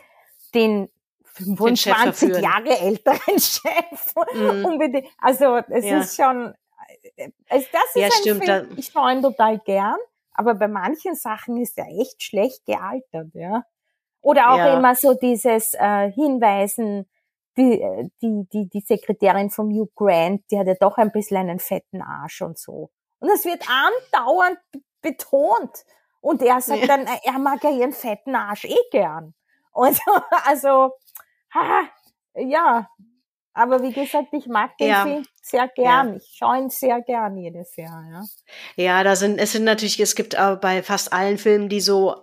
Speaker 4: den 25 den Jahre älteren Chef. Mhm. Also es ja. ist schon, also das ist
Speaker 3: ja,
Speaker 4: ein
Speaker 3: stimmt,
Speaker 4: Film, ich schaue ihn total gern, aber bei manchen Sachen ist er echt schlecht gealtert, ja. Oder auch ja. immer so dieses äh, Hinweisen, die, äh, die, die, die Sekretärin vom Hugh Grant, die hat ja doch ein bisschen einen fetten Arsch und so. Und das wird andauernd betont. Und er sagt ja. dann, er mag ja ihren fetten Arsch eh gern. Und also, haha, ja. Aber wie gesagt, ich mag den ja. Film sehr gern. Ja. Ich schaue ihn sehr gern jedes Jahr, ja.
Speaker 3: Ja, da sind, es sind natürlich, es gibt auch bei fast allen Filmen, die so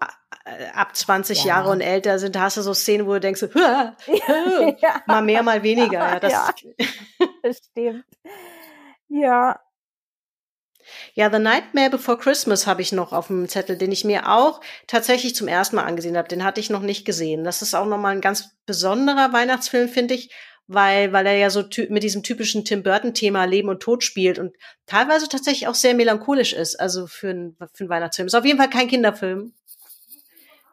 Speaker 3: äh, ab 20 ja. Jahre und älter sind, hast du so Szenen, wo du denkst, ja. mal mehr, mal weniger. Ja, das,
Speaker 4: ja, das stimmt. Ja.
Speaker 3: Ja, The Nightmare Before Christmas habe ich noch auf dem Zettel, den ich mir auch tatsächlich zum ersten Mal angesehen habe. Den hatte ich noch nicht gesehen. Das ist auch nochmal ein ganz besonderer Weihnachtsfilm, finde ich, weil, weil er ja so mit diesem typischen Tim Burton-Thema Leben und Tod spielt und teilweise tatsächlich auch sehr melancholisch ist, also für einen, für einen Weihnachtsfilm. Ist auf jeden Fall kein Kinderfilm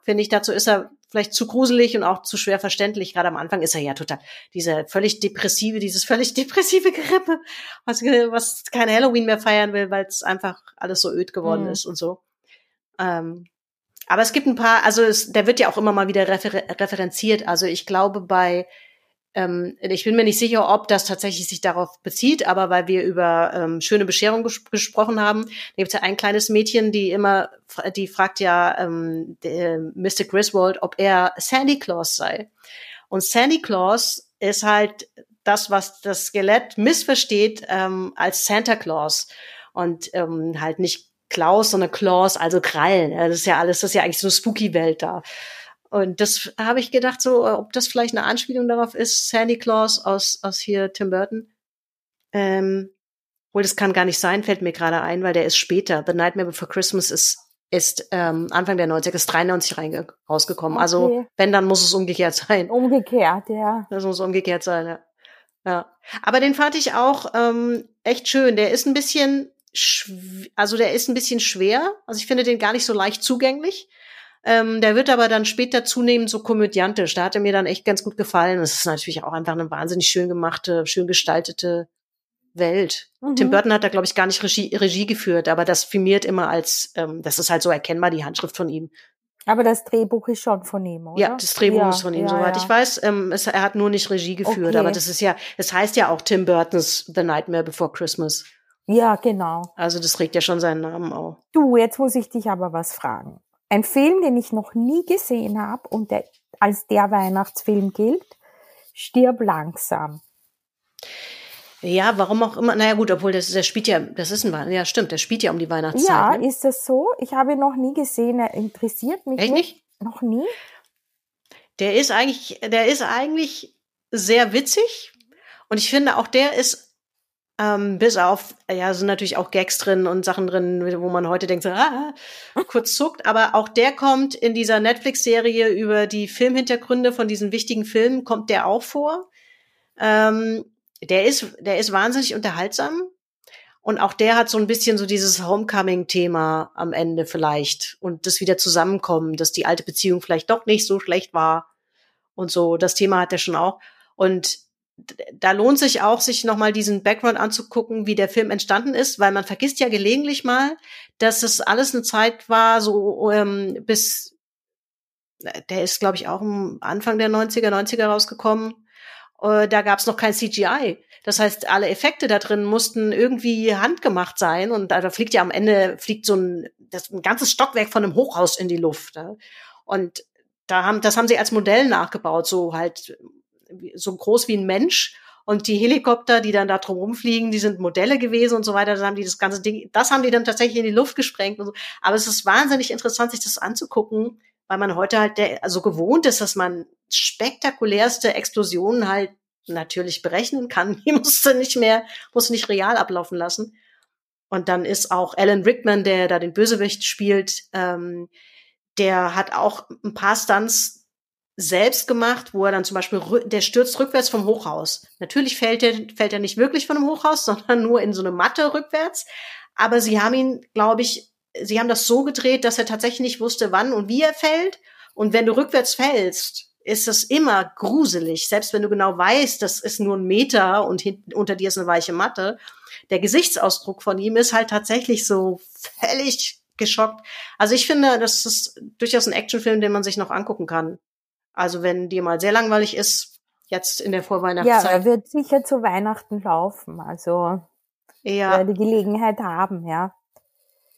Speaker 3: finde ich. Dazu ist er vielleicht zu gruselig und auch zu schwer verständlich. Gerade am Anfang ist er ja total dieser völlig depressive, dieses völlig depressive Gerippe, was, was kein Halloween mehr feiern will, weil es einfach alles so öd geworden mhm. ist und so. Ähm, aber es gibt ein paar, also es, der wird ja auch immer mal wieder refer referenziert. Also ich glaube bei ähm, ich bin mir nicht sicher, ob das tatsächlich sich darauf bezieht, aber weil wir über ähm, schöne Bescherung ges gesprochen haben, gibt es ja ein kleines Mädchen, die immer, die fragt ja ähm, Mr. Griswold, ob er Sandy Claus sei. Und Sandy Claus ist halt das, was das Skelett missversteht ähm, als Santa Claus und ähm, halt nicht Klaus, sondern Claus, also Krallen. Das ist ja alles, das ist ja eigentlich so eine Spooky-Welt da. Und das habe ich gedacht, so, ob das vielleicht eine Anspielung darauf ist, Sandy Claus aus, aus hier Tim Burton. Ähm, wohl, das kann gar nicht sein, fällt mir gerade ein, weil der ist später. The Nightmare Before Christmas ist, ist ähm, Anfang der 90er, ist 93 rausgekommen. Also, okay. Also, wenn, dann muss es umgekehrt sein.
Speaker 4: Umgekehrt, ja.
Speaker 3: Das muss umgekehrt sein, ja. Ja. Aber den fand ich auch ähm, echt schön. Der ist ein bisschen, also der ist ein bisschen schwer. Also ich finde den gar nicht so leicht zugänglich. Ähm, der wird aber dann später zunehmend so komödiantisch. Da hat er mir dann echt ganz gut gefallen. Es ist natürlich auch einfach eine wahnsinnig schön gemachte, schön gestaltete Welt. Mhm. Tim Burton hat da, glaube ich, gar nicht Regie, Regie geführt, aber das filmiert immer als, ähm, das ist halt so erkennbar, die Handschrift von ihm.
Speaker 4: Aber das Drehbuch ist schon von ihm, oder?
Speaker 3: Ja, das Drehbuch ja, ist von ihm, ja, soweit ja. ich weiß. Ähm, es, er hat nur nicht Regie geführt, okay. aber das ist ja, es heißt ja auch Tim Burtons The Nightmare Before Christmas.
Speaker 4: Ja, genau.
Speaker 3: Also das trägt ja schon seinen Namen auch.
Speaker 4: Du, jetzt muss ich dich aber was fragen. Ein Film, den ich noch nie gesehen habe und der als der Weihnachtsfilm gilt, Stirb langsam.
Speaker 3: Ja, warum auch immer. Naja gut, obwohl das, das spielt ja, das ist ein, ja stimmt, das spielt ja um die Weihnachtszeit.
Speaker 4: Ja,
Speaker 3: ne?
Speaker 4: ist das so? Ich habe ihn noch nie gesehen. Er interessiert mich
Speaker 3: Echt nicht?
Speaker 4: Noch nie?
Speaker 3: Der ist eigentlich, der ist eigentlich sehr witzig. Und ich finde auch der ist, ähm, bis auf, ja, sind natürlich auch Gags drin und Sachen drin, wo man heute denkt, so, ah, kurz zuckt. Aber auch der kommt in dieser Netflix-Serie über die Filmhintergründe von diesen wichtigen Filmen, kommt der auch vor. Ähm, der ist, der ist wahnsinnig unterhaltsam. Und auch der hat so ein bisschen so dieses Homecoming-Thema am Ende vielleicht. Und das wieder zusammenkommen, dass die alte Beziehung vielleicht doch nicht so schlecht war. Und so, das Thema hat er schon auch. Und da lohnt sich auch, sich nochmal diesen Background anzugucken, wie der Film entstanden ist, weil man vergisst ja gelegentlich mal, dass es alles eine Zeit war, so ähm, bis, der ist, glaube ich, auch am Anfang der 90er, 90er rausgekommen. Äh, da gab es noch kein CGI. Das heißt, alle Effekte da drin mussten irgendwie handgemacht sein und da, fliegt ja am Ende fliegt so ein, das, ein ganzes Stockwerk von einem Hochhaus in die Luft. Ja? Und da haben, das haben sie als Modell nachgebaut, so halt so groß wie ein Mensch. Und die Helikopter, die dann da drum rumfliegen, die sind Modelle gewesen und so weiter. Dann haben die das ganze Ding, das haben die dann tatsächlich in die Luft gesprengt. Und so. Aber es ist wahnsinnig interessant, sich das anzugucken, weil man heute halt der, also gewohnt ist, dass man spektakulärste Explosionen halt natürlich berechnen kann. Die musste nicht mehr, musste nicht real ablaufen lassen. Und dann ist auch Alan Rickman, der da den Bösewicht spielt, ähm, der hat auch ein paar Stunts selbst gemacht, wo er dann zum Beispiel, der stürzt rückwärts vom Hochhaus. Natürlich fällt er, fällt er nicht wirklich von einem Hochhaus, sondern nur in so eine Matte rückwärts. Aber sie haben ihn, glaube ich, sie haben das so gedreht, dass er tatsächlich nicht wusste, wann und wie er fällt. Und wenn du rückwärts fällst, ist es immer gruselig, selbst wenn du genau weißt, das ist nur ein Meter und hinten unter dir ist eine weiche Matte. Der Gesichtsausdruck von ihm ist halt tatsächlich so völlig geschockt. Also ich finde, das ist durchaus ein Actionfilm, den man sich noch angucken kann. Also wenn dir mal sehr langweilig ist, jetzt in der Vorweihnachtszeit.
Speaker 4: Ja, er wird sicher zu Weihnachten laufen. Also ja. die Gelegenheit haben, ja.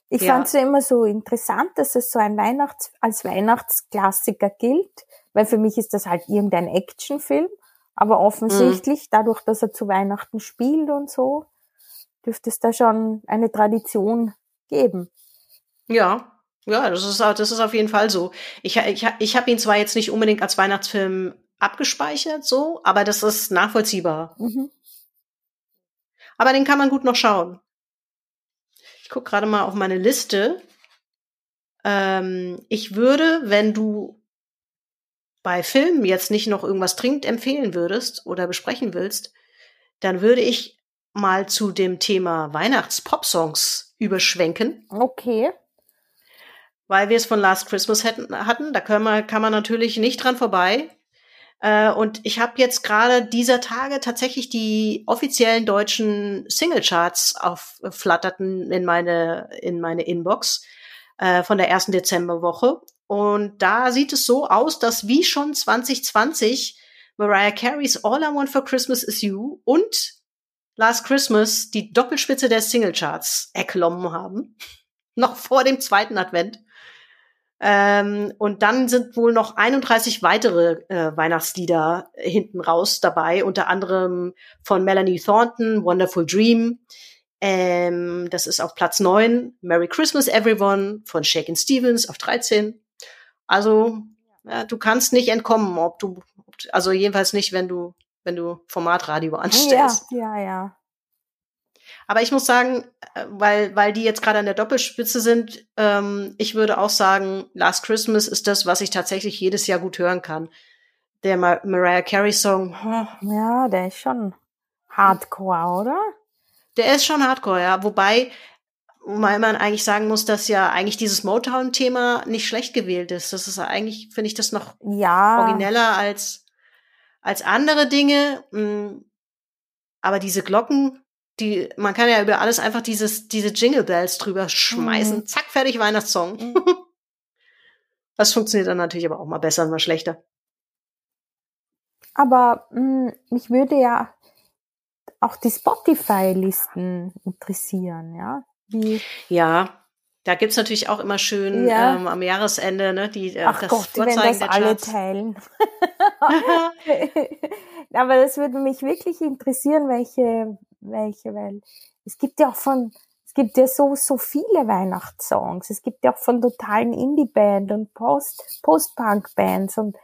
Speaker 4: Ich ja. fand es ja immer so interessant, dass es so ein Weihnachts als Weihnachtsklassiker gilt, weil für mich ist das halt irgendein Actionfilm, aber offensichtlich mhm. dadurch, dass er zu Weihnachten spielt und so, dürfte es da schon eine Tradition geben.
Speaker 3: Ja, ja, das ist, das ist auf jeden Fall so. Ich, ich, ich habe ihn zwar jetzt nicht unbedingt als Weihnachtsfilm abgespeichert, so, aber das ist nachvollziehbar. Mhm. Aber den kann man gut noch schauen. Ich gucke gerade mal auf meine Liste. Ähm, ich würde, wenn du bei Filmen jetzt nicht noch irgendwas dringend empfehlen würdest oder besprechen willst, dann würde ich mal zu dem Thema Weihnachts-Pop-Songs überschwenken.
Speaker 4: Okay
Speaker 3: weil wir es von Last Christmas hätten, hatten. Da kann man, kann man natürlich nicht dran vorbei. Äh, und ich habe jetzt gerade dieser Tage tatsächlich die offiziellen deutschen Singlecharts aufflatterten in meine, in meine Inbox äh, von der ersten Dezemberwoche. Und da sieht es so aus, dass wie schon 2020 Mariah Careys All I Want for Christmas is You und Last Christmas die Doppelspitze der Singlecharts erklommen haben. Noch vor dem zweiten Advent. Ähm, und dann sind wohl noch 31 weitere äh, Weihnachtslieder hinten raus dabei, unter anderem von Melanie Thornton, Wonderful Dream. Ähm, das ist auf Platz 9. Merry Christmas Everyone von Shakin' Stevens auf 13. Also, ja, du kannst nicht entkommen, ob du, also jedenfalls nicht, wenn du, wenn du Formatradio anstellst.
Speaker 4: Ja, ja, ja.
Speaker 3: Aber ich muss sagen, äh, weil, weil die jetzt gerade an der Doppelspitze sind, ähm, ich würde auch sagen, Last Christmas ist das, was ich tatsächlich jedes Jahr gut hören kann. Der Mar Mariah Carey Song.
Speaker 4: Oh. Ja, der ist schon Hardcore, oder?
Speaker 3: Der ist schon Hardcore, ja. Wobei, weil man eigentlich sagen muss, dass ja eigentlich dieses Motown-Thema nicht schlecht gewählt ist. Das ist eigentlich, finde ich, das noch
Speaker 4: ja.
Speaker 3: origineller als, als andere Dinge. Mm. Aber diese Glocken, die, man kann ja über alles einfach dieses, diese Jingle Bells drüber schmeißen. Mhm. Zack, fertig, Weihnachtssong. Mhm. Das funktioniert dann natürlich aber auch mal besser und mal schlechter.
Speaker 4: Aber mh, hm, mich würde ja auch die Spotify-Listen interessieren, ja?
Speaker 3: Wie? Ja, Da gibt's natürlich auch immer schön
Speaker 4: Ja.
Speaker 3: ähm, am Jahresende, ne, die äh,
Speaker 4: Ach
Speaker 3: das
Speaker 4: Gott, wenn das alle teilen. Aber das würde mich wirklich interessieren, welche, welche, weil es gibt ja auch von, es gibt ja so, so viele Weihnachtssongs. Es gibt ja auch von totalen Indie-Band und Post, Post-Punk-Bands und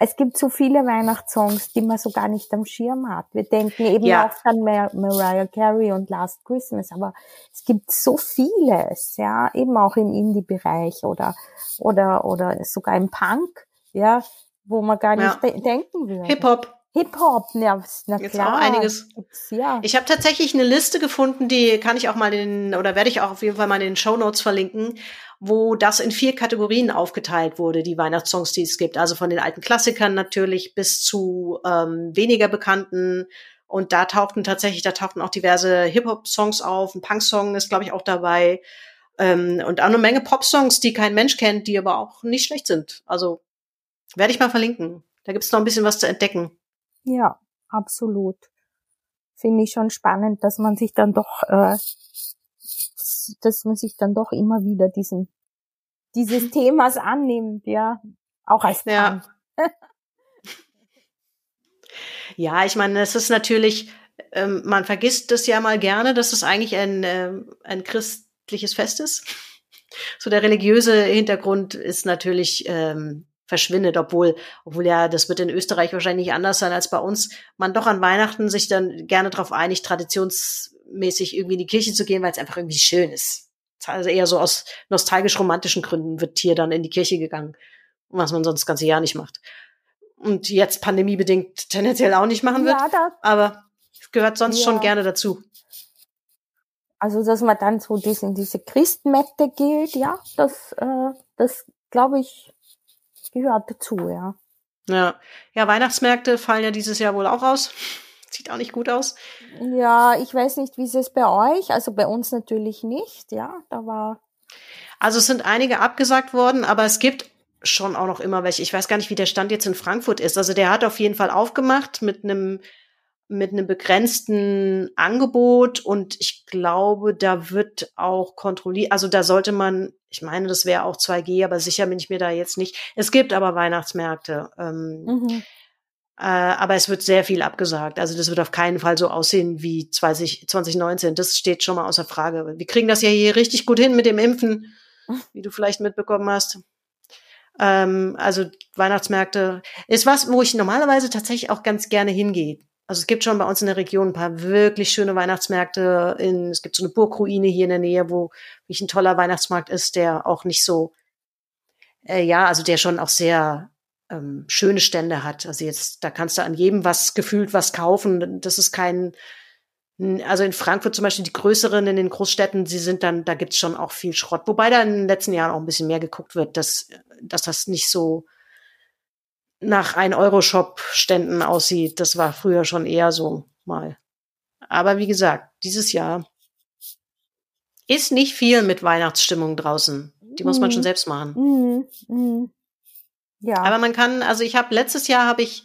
Speaker 4: es gibt so viele Weihnachtssongs, die man so gar nicht am Schirm hat. Wir denken eben
Speaker 3: Ja.
Speaker 4: oft an Mar Mariah Carey und Last Christmas, aber es gibt so vieles, ja, eben auch im Indie-Bereich oder, oder, oder sogar im Punk, ja, wo man gar nicht
Speaker 3: Ja.
Speaker 4: de denken würde.
Speaker 3: Hip-Hop.
Speaker 4: Hip-Hop, ja, na
Speaker 3: Gibt's
Speaker 4: klar.
Speaker 3: auch einiges.
Speaker 4: Gibt's, ja.
Speaker 3: Ich habe tatsächlich eine Liste gefunden, die kann ich auch mal in, oder werde ich auch auf jeden Fall mal in den Show Notes verlinken, wo das in vier Kategorien aufgeteilt wurde, die Weihnachtssongs, die es gibt. Also von den alten Klassikern natürlich bis zu ähm, weniger bekannten. Und da tauchten tatsächlich, da tauchten auch diverse Hip-Hop-Songs auf. Ein Punk-Song ist, glaube ich, auch dabei. Ähm, und auch eine Menge Pop-Songs, die kein Mensch kennt, die aber auch nicht schlecht sind. Also werde ich mal verlinken. Da gibt es noch ein bisschen was zu entdecken.
Speaker 4: Ja, absolut. Finde ich schon spannend, dass man sich dann doch, äh, dass man sich dann doch immer wieder diesen, dieses Themas annimmt, ja. Auch als
Speaker 3: Ja.
Speaker 4: Punk.
Speaker 3: Ja, ich meine, es ist natürlich, ähm, man vergisst das ja mal gerne, dass es eigentlich ein, ähm, ein christliches Fest ist. So der religiöse Hintergrund ist natürlich ähm, verschwindet, obwohl, obwohl ja, das wird in Österreich wahrscheinlich nicht anders sein als bei uns, man doch an Weihnachten sich dann gerne darauf einigt, traditionsmäßig irgendwie in die Kirche zu gehen, weil es einfach irgendwie schön ist. Also eher so aus nostalgisch-romantischen Gründen wird hier dann in die Kirche gegangen, was man sonst das ganze Jahr nicht macht. Und jetzt pandemiebedingt tendenziell auch nicht machen wird,
Speaker 4: Ja, da,
Speaker 3: aber es gehört sonst
Speaker 4: Ja.
Speaker 3: schon gerne dazu.
Speaker 4: also dass man dann so diesen, diese Christmette gilt, ja, das, äh, das glaube ich, gehört dazu, ja.
Speaker 3: Ja. ja, Weihnachtsmärkte fallen ja dieses Jahr wohl auch aus. Sieht auch nicht gut aus.
Speaker 4: Ja, ich weiß nicht, wie ist es bei euch, also bei uns natürlich nicht, ja, da war,
Speaker 3: Also es sind einige abgesagt worden, aber es gibt schon auch noch immer welche. Ich weiß gar nicht, wie der Stand jetzt in Frankfurt ist. Also der hat auf jeden Fall aufgemacht mit einem mit einem begrenzten Angebot und ich glaube, da wird auch kontrolliert, also da sollte man, ich meine, das wäre auch 2G, aber sicher bin ich mir da jetzt nicht. Es gibt aber Weihnachtsmärkte, ähm,
Speaker 4: mhm.
Speaker 3: äh, aber es wird sehr viel abgesagt. Also das wird auf keinen Fall so aussehen wie 20, 2019. Das steht schon mal außer Frage. Wir kriegen das ja hier richtig gut hin mit dem Impfen, wie du vielleicht mitbekommen hast. Ähm, also Weihnachtsmärkte ist was, wo ich normalerweise tatsächlich auch ganz gerne hingehe. Also es gibt schon bei uns in der Region ein paar wirklich schöne Weihnachtsmärkte. In, es gibt so eine Burgruine hier in der Nähe, wo wirklich ein toller Weihnachtsmarkt ist, der auch nicht so, äh, ja, also der schon auch sehr ähm, schöne Stände hat. Also jetzt, da kannst du an jedem was gefühlt was kaufen. Das ist kein, also in Frankfurt zum Beispiel die größeren in den Großstädten, sie sind dann, da gibt's schon auch viel Schrott. Wobei da in den letzten Jahren auch ein bisschen mehr geguckt wird, dass, dass das nicht so nach ein Euro-Shop-Ständen aussieht. Das war früher schon eher so mal. Aber wie gesagt, dieses Jahr ist nicht viel mit Weihnachtsstimmung draußen. Die muss man
Speaker 4: Mhm.
Speaker 3: schon selbst machen.
Speaker 4: Mhm. Mhm. Ja.
Speaker 3: Aber man kann, also ich habe letztes Jahr habe ich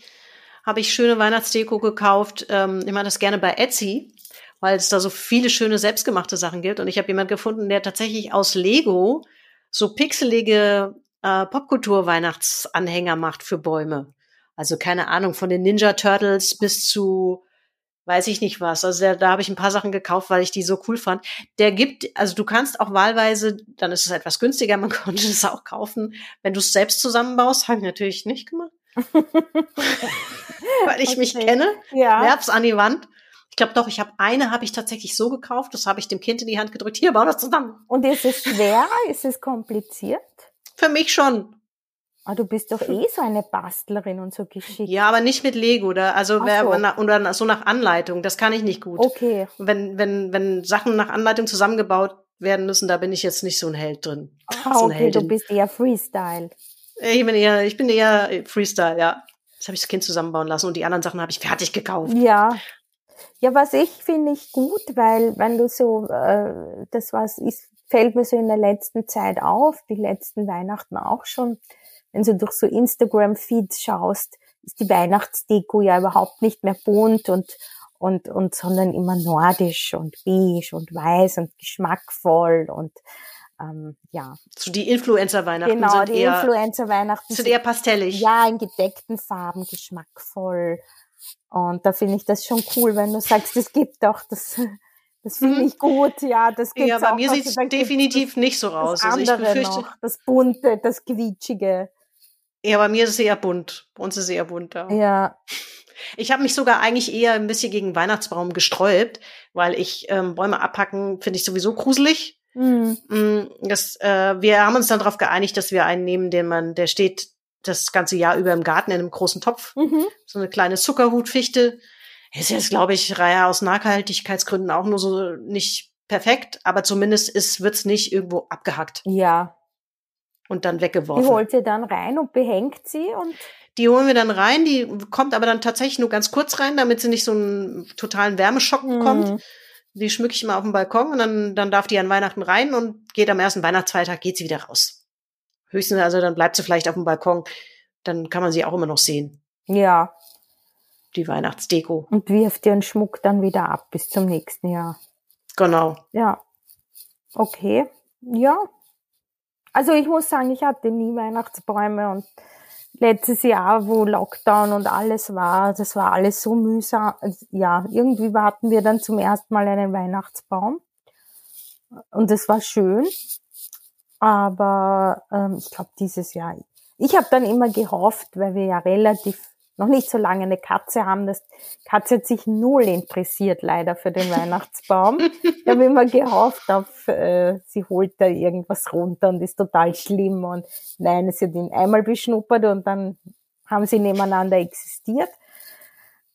Speaker 3: habe ich schöne Weihnachtsdeko gekauft. Ähm, ich mache das gerne bei Etsy, weil es da so viele schöne selbstgemachte Sachen gibt. Und ich habe jemand gefunden, der tatsächlich aus Lego so pixelige äh, Popkultur-Weihnachtsanhänger macht für Bäume. Also keine Ahnung, von den Ninja Turtles bis zu weiß ich nicht was. Also da, da habe ich ein paar Sachen gekauft, weil ich die so cool fand. Der gibt, also du kannst auch wahlweise, dann ist es etwas günstiger, man konnte es auch kaufen, wenn du es selbst zusammenbaust. Habe ich natürlich nicht gemacht. weil ich mich
Speaker 4: Okay.
Speaker 3: kenne.
Speaker 4: ja.
Speaker 3: Werf's an die Wand. Ich glaube doch, ich habe eine habe ich tatsächlich so gekauft, das habe ich dem Kind in die Hand gedrückt. Hier, bau das zusammen.
Speaker 4: Und ist es schwer? ist es kompliziert?
Speaker 3: Für mich schon.
Speaker 4: Ah, du bist doch eh so eine Bastlerin und so geschickt.
Speaker 3: Ja, aber nicht mit Lego, oder? Also
Speaker 4: Ach
Speaker 3: wer,
Speaker 4: so.
Speaker 3: na- oder so nach Anleitung, das kann ich nicht gut.
Speaker 4: Okay.
Speaker 3: Wenn, wenn, wenn Sachen nach Anleitung zusammengebaut werden müssen, da bin ich jetzt nicht so ein Held drin.
Speaker 4: Ah,
Speaker 3: so
Speaker 4: okay, du
Speaker 3: Heldin.
Speaker 4: bist eher Freestyle.
Speaker 3: Ich bin eher, ich bin eher Freestyle, ja. Das habe ich das Kind zusammenbauen lassen und die anderen Sachen habe ich fertig gekauft.
Speaker 4: Ja. Ja, was ich finde ich gut, weil wenn du so, äh, das was ist, fällt mir so in der letzten Zeit auf, die letzten Weihnachten auch schon, wenn du durch so Instagram-Feeds schaust, ist die Weihnachtsdeko ja überhaupt nicht mehr bunt und und und sondern immer nordisch und beige und weiß und geschmackvoll und ähm, ja.
Speaker 3: So die Influencer-Weihnachten
Speaker 4: Genau,
Speaker 3: sind
Speaker 4: die
Speaker 3: eher,
Speaker 4: Influencer-Weihnachten
Speaker 3: sind eher pastellig.
Speaker 4: ja in gedeckten Farben, geschmackvoll. Und da finde ich das schon cool, wenn du sagst, es gibt doch das. Das finde
Speaker 3: Mhm.
Speaker 4: ich gut, ja. Das gibt's
Speaker 3: Ja, bei
Speaker 4: auch.
Speaker 3: mir sieht es definitiv nicht so
Speaker 4: das,
Speaker 3: raus.
Speaker 4: das
Speaker 3: Also
Speaker 4: andere
Speaker 3: befürchte,
Speaker 4: noch, das bunte, das quietschige.
Speaker 3: ja, bei mir ist es eher bunt. Bei uns ist es eher bunt. Ja.
Speaker 4: Ja,
Speaker 3: Ich habe mich sogar eigentlich eher ein bisschen gegen Weihnachtsbaum gesträubt, weil ich ähm, Bäume abhacken finde ich sowieso gruselig.
Speaker 4: hm.
Speaker 3: Mm, Das, äh, wir haben uns dann darauf geeinigt, dass wir einen nehmen, den man, der steht das ganze Jahr über im Garten in einem großen Topf.
Speaker 4: Mhm.
Speaker 3: So eine kleine Zuckerhutfichte. Ist jetzt, glaube ich, Reihe aus Nachhaltigkeitsgründen auch nur so nicht perfekt, aber zumindest ist, wird's nicht irgendwo abgehackt
Speaker 4: ja.
Speaker 3: und dann
Speaker 4: Die
Speaker 3: weggeworfen.
Speaker 4: holt ihr dann rein und behängt sie und
Speaker 3: Die holen wir dann rein, die kommt aber dann tatsächlich nur ganz kurz rein, damit sie nicht so einen totalen Wärmeschock bekommt.
Speaker 4: Hm.
Speaker 3: Die schmücke ich mal auf dem Balkon und dann, dann darf die an Weihnachten rein und geht am ersten Weihnachtsfeiertag, geht sie wieder raus. Höchstens, also dann bleibt sie vielleicht auf dem Balkon, dann kann man sie auch immer noch sehen,
Speaker 4: ja.
Speaker 3: Die Weihnachtsdeko.
Speaker 4: Und wirft ihren Schmuck dann wieder ab bis zum nächsten Jahr.
Speaker 3: Genau.
Speaker 4: Ja. Okay. Ja. Also ich muss sagen, ich hatte nie Weihnachtsbäume und letztes Jahr, wo Lockdown und alles war, das war alles so mühsam. Also, Ja, irgendwie hatten wir dann zum ersten Mal einen Weihnachtsbaum. Und das war schön. Aber ähm, ich glaube, dieses Jahr, ich habe dann immer gehofft, weil wir ja relativ noch nicht so lange eine Katze haben, dass Katze hat sich null interessiert leider für den Weihnachtsbaum. Ich habe immer gehofft auf, äh, sie holt da irgendwas runter und ist total schlimm und nein, sie hat ihn einmal beschnuppert und dann haben sie nebeneinander existiert.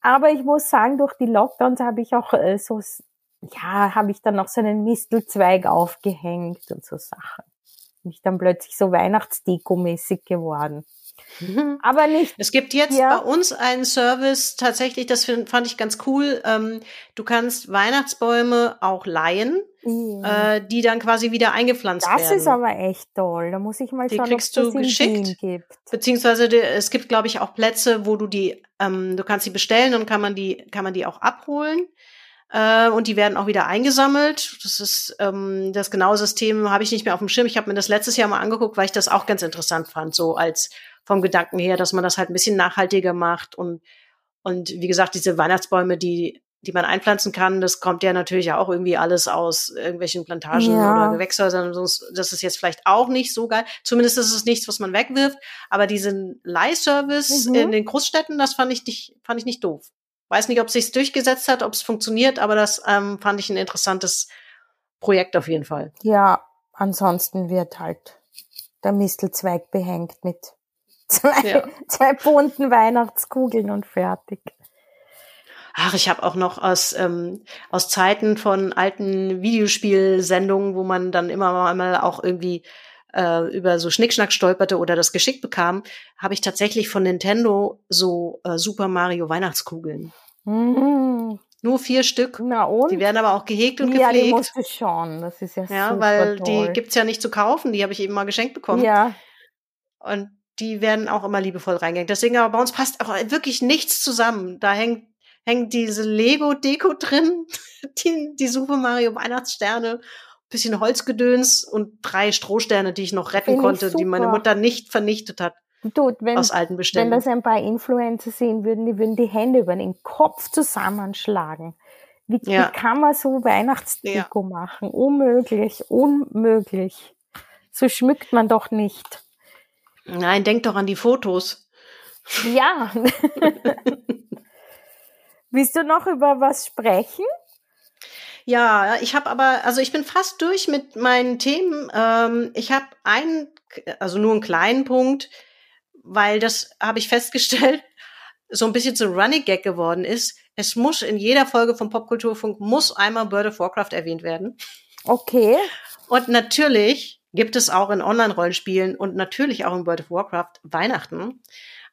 Speaker 4: Aber ich muss sagen, durch die Lockdowns habe ich auch äh, so, ja, habe ich dann noch so einen Mistelzweig aufgehängt und so Sachen. Bin ich dann plötzlich so Weihnachtsdeko-mäßig geworden. Aber nicht,
Speaker 3: Es gibt jetzt
Speaker 4: Ja.
Speaker 3: bei uns einen Service, tatsächlich, das find, fand ich ganz cool. Ähm, du kannst Weihnachtsbäume auch leihen, äh, die dann quasi wieder eingepflanzt
Speaker 4: das
Speaker 3: werden.
Speaker 4: ist aber echt toll. Da muss ich mal
Speaker 3: Die
Speaker 4: schauen, ob
Speaker 3: kriegst
Speaker 4: das
Speaker 3: du
Speaker 4: in
Speaker 3: geschickt.
Speaker 4: Gibt.
Speaker 3: Beziehungsweise die, es gibt, glaube ich, auch Plätze, wo du die, ähm, du kannst sie bestellen und kann man die, kann man die auch abholen. Äh, und die werden auch wieder eingesammelt. Das ist ähm, das genaue System habe ich nicht mehr auf dem Schirm. Ich habe mir das letztes Jahr mal angeguckt, weil ich das auch ganz interessant fand, so als vom Gedanken her, dass man das halt ein bisschen nachhaltiger macht und und wie gesagt, diese Weihnachtsbäume, die die man einpflanzen kann, das kommt ja natürlich auch irgendwie alles aus irgendwelchen Plantagen
Speaker 4: Ja.
Speaker 3: oder Gewächshäusern. und so. Das ist jetzt vielleicht auch nicht so geil. Zumindest ist es nichts, was man wegwirft. Aber diesen Leihservice
Speaker 4: Mhm.
Speaker 3: in den Großstädten, das fand ich nicht, fand ich nicht doof. Weiß nicht, ob es sich durchgesetzt hat, ob es funktioniert, aber das ähm, fand ich ein interessantes Projekt auf jeden Fall.
Speaker 4: Ja, ansonsten wird halt der Mistelzweig behängt mit zwei,
Speaker 3: Ja.
Speaker 4: zwei bunten Weihnachtskugeln und fertig.
Speaker 3: Ach, ich habe auch noch aus, ähm, aus Zeiten von alten Videospielsendungen, wo man dann immer mal auch irgendwie äh, über so Schnickschnack stolperte oder das geschickt bekam, habe ich tatsächlich von Nintendo so äh, Super Mario Weihnachtskugeln.
Speaker 4: Mhm.
Speaker 3: Nur vier Stück.
Speaker 4: Na und?
Speaker 3: Die werden aber auch gehegt und
Speaker 4: ja, die
Speaker 3: gepflegt.
Speaker 4: musst du schauen. Das ist ja,
Speaker 3: Ja,
Speaker 4: super
Speaker 3: weil
Speaker 4: toll.
Speaker 3: die gibt's ja nicht zu kaufen, die habe ich eben mal geschenkt bekommen.
Speaker 4: Ja,
Speaker 3: Und die werden auch immer liebevoll reingehängt. Deswegen aber bei uns passt auch wirklich nichts zusammen. Da hängt, hängt diese Lego-Deko drin, die, die Super Mario Weihnachtssterne, bisschen Holzgedöns und drei Strohsterne, die ich noch retten
Speaker 4: Finde ich
Speaker 3: konnte, die meine. Mutter nicht vernichtet hat
Speaker 4: du, wenn,
Speaker 3: aus alten
Speaker 4: wenn
Speaker 3: Beständen.
Speaker 4: das ein paar Influencer sehen würden, die würden die Hände über den Kopf zusammenschlagen. Wie,
Speaker 3: Ja.
Speaker 4: wie kann man so Weihnachtsdeko machen? Unmöglich, unmöglich. So schmückt man doch nicht.
Speaker 3: Nein, denk doch an die Fotos.
Speaker 4: Ja. Willst du noch über was sprechen?
Speaker 3: Ja, ich habe aber, also ich bin fast durch mit meinen Themen. Ähm, ich habe einen, also nur einen kleinen Punkt, weil das habe ich festgestellt, so ein bisschen zu Running Gag geworden ist. Es muss in jeder Folge vom Popkulturfunk muss einmal World of Warcraft erwähnt werden.
Speaker 4: Okay.
Speaker 3: Und natürlich gibt es auch in Online-Rollenspielen und natürlich auch in World of Warcraft Weihnachten.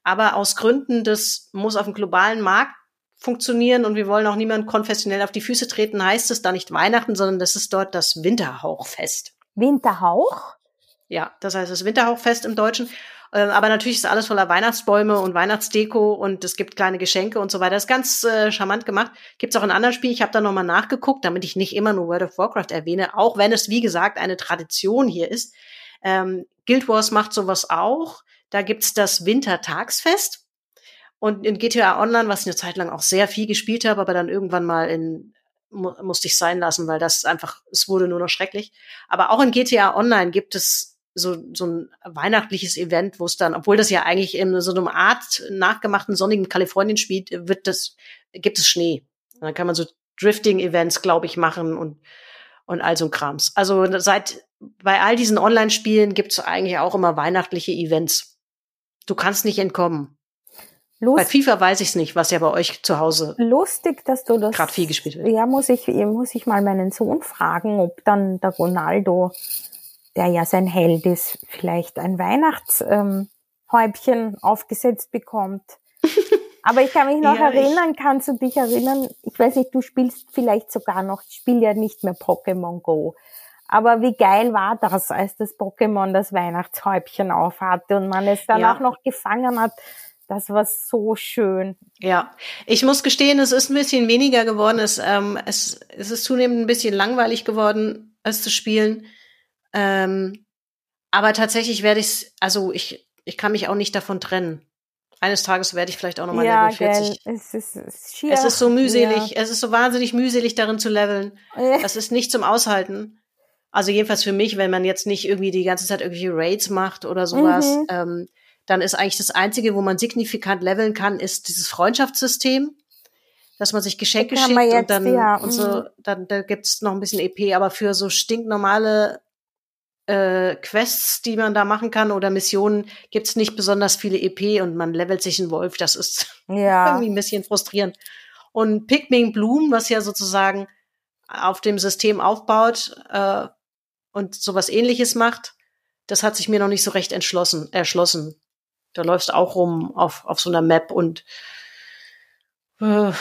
Speaker 3: Aber aus Gründen des muss auf dem globalen Markt funktionieren und wir wollen auch niemand konfessionell auf die Füße treten, heißt es da nicht Weihnachten, sondern das ist dort das Winterhauchfest.
Speaker 4: Winterhauch?
Speaker 3: Ja, das heißt das Winterhauchfest im Deutschen. Äh, aber natürlich ist alles voller Weihnachtsbäume und Weihnachtsdeko und es gibt kleine Geschenke und so weiter. Das ist ganz äh, charmant gemacht. Gibt's auch in anderen Spielen. Ich habe da nochmal nachgeguckt, damit ich nicht immer nur World of Warcraft erwähne, auch wenn es, wie gesagt, eine Tradition hier ist. Ähm, Guild Wars macht sowas auch. Da gibt's das Wintertagsfest. Und in GTA Online, was ich eine Zeit lang auch sehr viel gespielt habe, aber dann irgendwann mal in mu musste ich sein lassen, weil das einfach, es wurde nur noch schrecklich. Aber auch in GTA Online gibt es so, so ein weihnachtliches Event, wo es dann, obwohl das ja eigentlich in so einer Art nachgemachten sonnigen Kalifornien spielt, wird das, gibt es Schnee. Und dann kann man so Drifting-Events, glaube ich, machen und, und all so ein Krams. Also seit, bei all diesen Online-Spielen gibt es eigentlich auch immer weihnachtliche Events. Du kannst nicht entkommen. Lust bei FIFA weiß ich es nicht, was ja bei euch zu Hause
Speaker 4: lustig, dass du das
Speaker 3: gerade viel gespielt wird.
Speaker 4: Ja, muss ich muss ich mal meinen Sohn fragen, ob dann der Ronaldo der ja sein Held ist, vielleicht ein Weihnachtshäubchen ähm, aufgesetzt bekommt. Aber ich kann mich noch ja, erinnern, kannst du dich erinnern? Ich weiß nicht, du spielst vielleicht sogar noch, ich spiele ja nicht mehr Pokémon Go. Aber wie geil war das, als das Pokémon das Weihnachtshäubchen aufhatte und man es dann ja. auch noch gefangen hat. Das war so schön.
Speaker 3: Ja, ich muss gestehen, es ist ein bisschen weniger geworden. Es, ähm, es, es ist zunehmend ein bisschen langweilig geworden, es zu spielen. Ähm, aber tatsächlich werde ich also ich, ich kann mich auch nicht davon trennen. Eines Tages werde ich vielleicht auch nochmal
Speaker 4: ja,
Speaker 3: Level 40.
Speaker 4: Gell. Es ist, es, ist
Speaker 3: schier, es ist so mühselig, ja. es ist so wahnsinnig mühselig darin zu leveln. Das ist nicht zum Aushalten. Also jedenfalls für mich, wenn man jetzt nicht irgendwie die ganze Zeit irgendwie Raids macht oder sowas, mhm. ähm, dann ist eigentlich das Einzige, wo man signifikant leveln kann, ist dieses Freundschaftssystem, dass man sich Geschenke schickt und dann ja. und so, mhm. dann da gibt's noch ein bisschen EP, aber für so stinknormale äh, Quests, die man da machen kann oder Missionen, gibt's nicht besonders viele EP und man levelt sich einen Wolf. Das ist ja. irgendwie ein bisschen frustrierend. Und Pikmin Bloom, was ja sozusagen auf dem System aufbaut äh, und sowas ähnliches macht, das hat sich mir noch nicht so recht entschlossen, erschlossen. Da läufst auch rum auf, auf so einer Map und äh,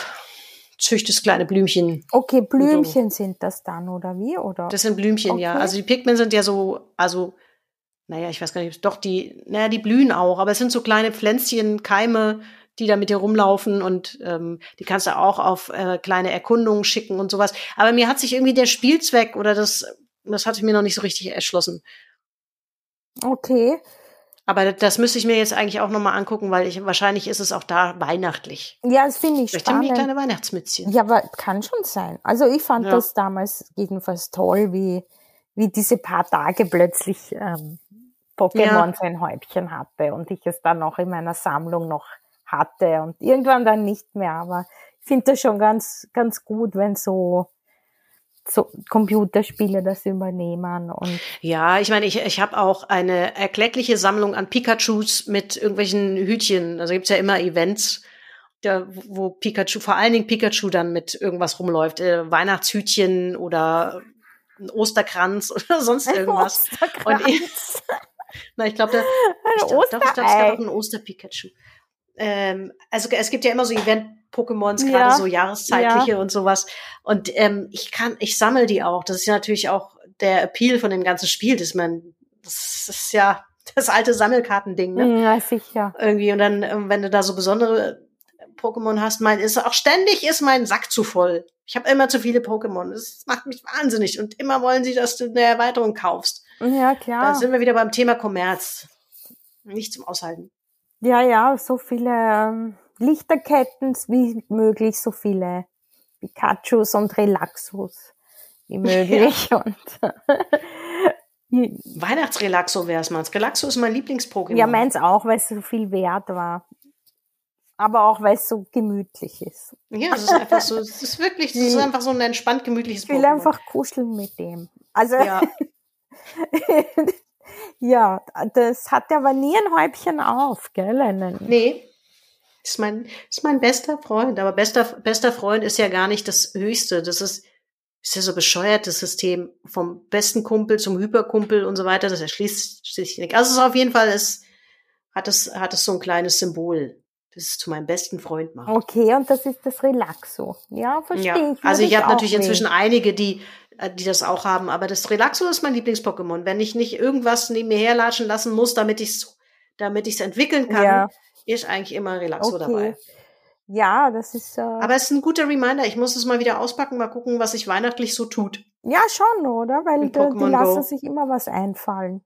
Speaker 3: züchtest kleine Blümchen.
Speaker 4: Okay, Blümchen so. sind das dann, oder wie? Oder?
Speaker 3: Das sind Blümchen, okay. ja. Also die Pikmin sind ja so, also, naja, ich weiß gar nicht, doch, die, naja, die blühen auch, aber es sind so kleine Pflänzchen, Keime, die da mit dir rumlaufen und ähm, die kannst du auch auf äh, kleine Erkundungen schicken und sowas. Aber mir hat sich irgendwie der Spielzweck oder das, das hatte ich mir noch nicht so richtig erschlossen.
Speaker 4: Okay.
Speaker 3: Aber das müsste ich mir jetzt eigentlich auch nochmal angucken, weil ich, wahrscheinlich ist es auch da weihnachtlich.
Speaker 4: Ja, das finde ich
Speaker 3: Vielleicht
Speaker 4: spannend.
Speaker 3: haben die kleine Weihnachtsmützchen.
Speaker 4: Ja, aber kann schon sein. Also ich fand ja. das damals jedenfalls toll, wie, wie diese paar Tage plötzlich ähm, Pokémon ja. sein Häubchen hatte und ich es dann auch in meiner Sammlung noch hatte und irgendwann dann nicht mehr. Aber ich finde das schon ganz, ganz gut, wenn so so Computerspiele das übernehmen und
Speaker 3: ja, ich meine, ich, ich habe auch eine erkleckliche Sammlung an Pikachus mit irgendwelchen Hütchen. Also gibt's ja immer Events, da, wo Pikachu, vor allen Dingen Pikachu dann mit irgendwas rumläuft, äh, Weihnachtshütchen oder ein Osterkranz oder sonst irgendwas. Und ich, na, ich glaube, da, ich glaub, doch, ich glaube, es gab auch ein Oster-Pikachu. Ähm, also es gibt ja immer so Event Pokémons, gerade ja, so jahreszeitliche ja. und sowas. Und ähm, ich kann, ich sammle die auch. Das ist ja natürlich auch der Appeal von dem ganzen Spiel, dass man, das ist ja das alte Sammelkartending, ne?
Speaker 4: Ja, sicher.
Speaker 3: Irgendwie. Und dann, ähm, wenn du da so besondere Pokémon hast, mein, ist auch ständig ist mein Sack zu voll. Ich habe immer zu viele Pokémon. Das macht mich wahnsinnig. Und immer wollen sie, dass du eine Erweiterung kaufst.
Speaker 4: Ja, klar.
Speaker 3: Da sind wir wieder beim Thema Kommerz. Nicht zum Aushalten.
Speaker 4: Ja, ja, so viele ähm, Lichterketten wie möglich, so viele Pikachus und Relaxos wie möglich. Ja.
Speaker 3: Und Weihnachtsrelaxo wäre es mal. Relaxo ist mein Lieblings-Pokémon.
Speaker 4: Ja, meins auch, weil es so viel wert war. Aber auch, weil es so gemütlich ist.
Speaker 3: Ja, es ist einfach so, es ist wirklich, es ist einfach so ein entspannt gemütliches
Speaker 4: Pokémon. Ich will einfach kuscheln mit dem. Also, ja. ja, das hat aber nie ein Häubchen auf, gell? Einen,
Speaker 3: nee ist mein, ist mein bester Freund. Aber bester, bester Freund ist ja gar nicht das Höchste. Das ist, ist ja so bescheuertes System. Vom besten Kumpel zum Hyperkumpel und so weiter. Das erschließt sich nicht. Also es ist auf jeden Fall, es hat es, hat es so ein kleines Symbol das es zu meinem besten Freund macht.
Speaker 4: Okay, und das ist das Relaxo. Ja, verstehe ja.
Speaker 3: ich. Also ich habe natürlich nicht. inzwischen einige, die, äh, die das auch haben, aber das Relaxo ist mein Lieblings-Pokémon. Wenn ich nicht irgendwas neben mir herlatschen lassen muss, damit ich damit ich es entwickeln kann,
Speaker 4: Ja.
Speaker 3: Ist eigentlich immer Relaxo
Speaker 4: Okay.
Speaker 3: dabei.
Speaker 4: Ja, das ist, äh,
Speaker 3: Aber es ist ein guter Reminder. Ich muss es mal wieder auspacken, mal gucken, was sich weihnachtlich so tut.
Speaker 4: ja schon, oder? Weil die
Speaker 3: Pokémon
Speaker 4: lassen
Speaker 3: Go.
Speaker 4: sich immer was einfallen.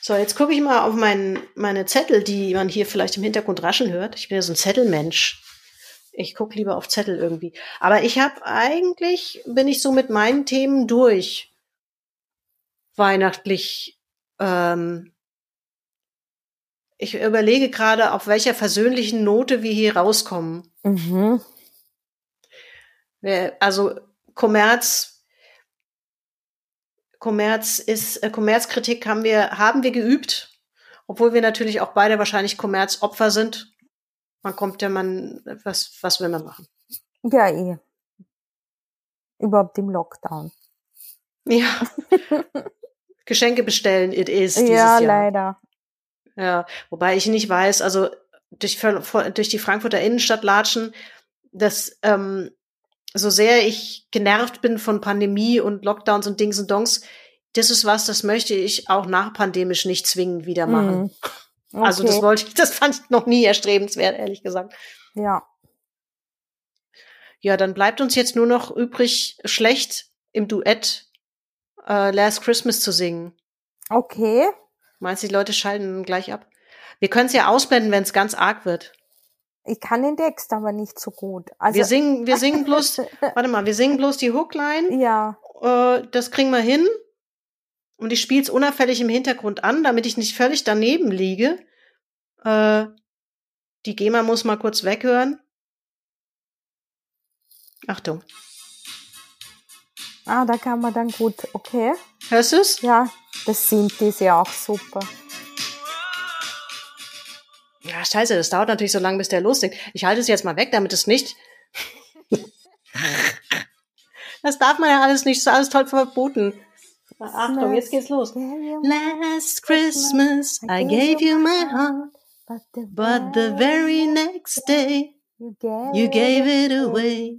Speaker 3: So, jetzt gucke ich mal auf mein, meine Zettel, die man hier vielleicht im Hintergrund raschen hört. Ich bin ja so ein Zettelmensch. Ich gucke lieber auf Zettel irgendwie. Aber ich habe eigentlich, bin ich so mit meinen Themen durch. Weihnachtlich. Ähm, ich überlege gerade, auf welcher versöhnlichen Note wir hier rauskommen.
Speaker 4: Mhm.
Speaker 3: Also Kommerz, Kommerz ist, äh, Kommerzkritik haben wir, haben wir geübt, obwohl wir natürlich auch beide wahrscheinlich Kommerzopfer sind. Man kommt ja, man, was, was will man machen?
Speaker 4: Ja, eh. Überhaupt im Lockdown.
Speaker 3: Ja. Geschenke bestellen, it is dieses
Speaker 4: ja,
Speaker 3: Jahr.
Speaker 4: leider.
Speaker 3: Ja, wobei ich nicht weiß, also durch, durch die Frankfurter Innenstadt latschen, dass ähm, so sehr ich genervt bin von Pandemie und Lockdowns und Dings und Dongs, das ist was, das möchte ich auch nachpandemisch nicht zwingend wieder machen.
Speaker 4: Mhm.
Speaker 3: Also das
Speaker 4: Okay.
Speaker 3: wollte ich, das fand ich noch nie erstrebenswert, ehrlich gesagt.
Speaker 4: Ja.
Speaker 3: Ja, dann bleibt uns jetzt nur noch übrig, schlecht im Duett äh, Last Christmas zu singen.
Speaker 4: Okay.
Speaker 3: Meinst du, die Leute schalten gleich ab? Wir können es ja ausblenden, wenn es ganz arg wird.
Speaker 4: Ich kann den Text aber nicht so gut. Also,
Speaker 3: wir singen, wir singen bloß, warte mal, wir singen bloß die Hookline.
Speaker 4: ja.
Speaker 3: Äh, das kriegen wir hin. Und ich spiele es unauffällig im Hintergrund an, damit ich nicht völlig daneben liege. Äh, die GEMA muss mal kurz weghören. Achtung.
Speaker 4: Ah, da kann man dann gut. Okay.
Speaker 3: Hörst du's?
Speaker 4: Ja, das sind diese ja auch super.
Speaker 3: Ja, scheiße, das dauert natürlich so lange, bis der loslegt. Ich halte es jetzt mal weg, damit es nicht. das darf man ja alles nicht, das ist alles toll verboten. Achtung, jetzt geht's los. Last Christmas I gave you my heart, but the very next day you gave it away.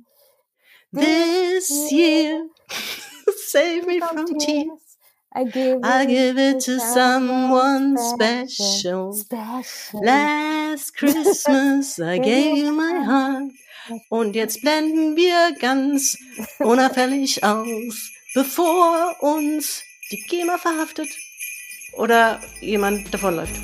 Speaker 3: This year, save me from tears.
Speaker 4: I give,
Speaker 3: I'll give it to someone special.
Speaker 4: special.
Speaker 3: Last Christmas I gave you my heart. Und jetzt blenden wir ganz unauffällig aus, bevor uns die GEMA verhaftet oder jemand davonläuft.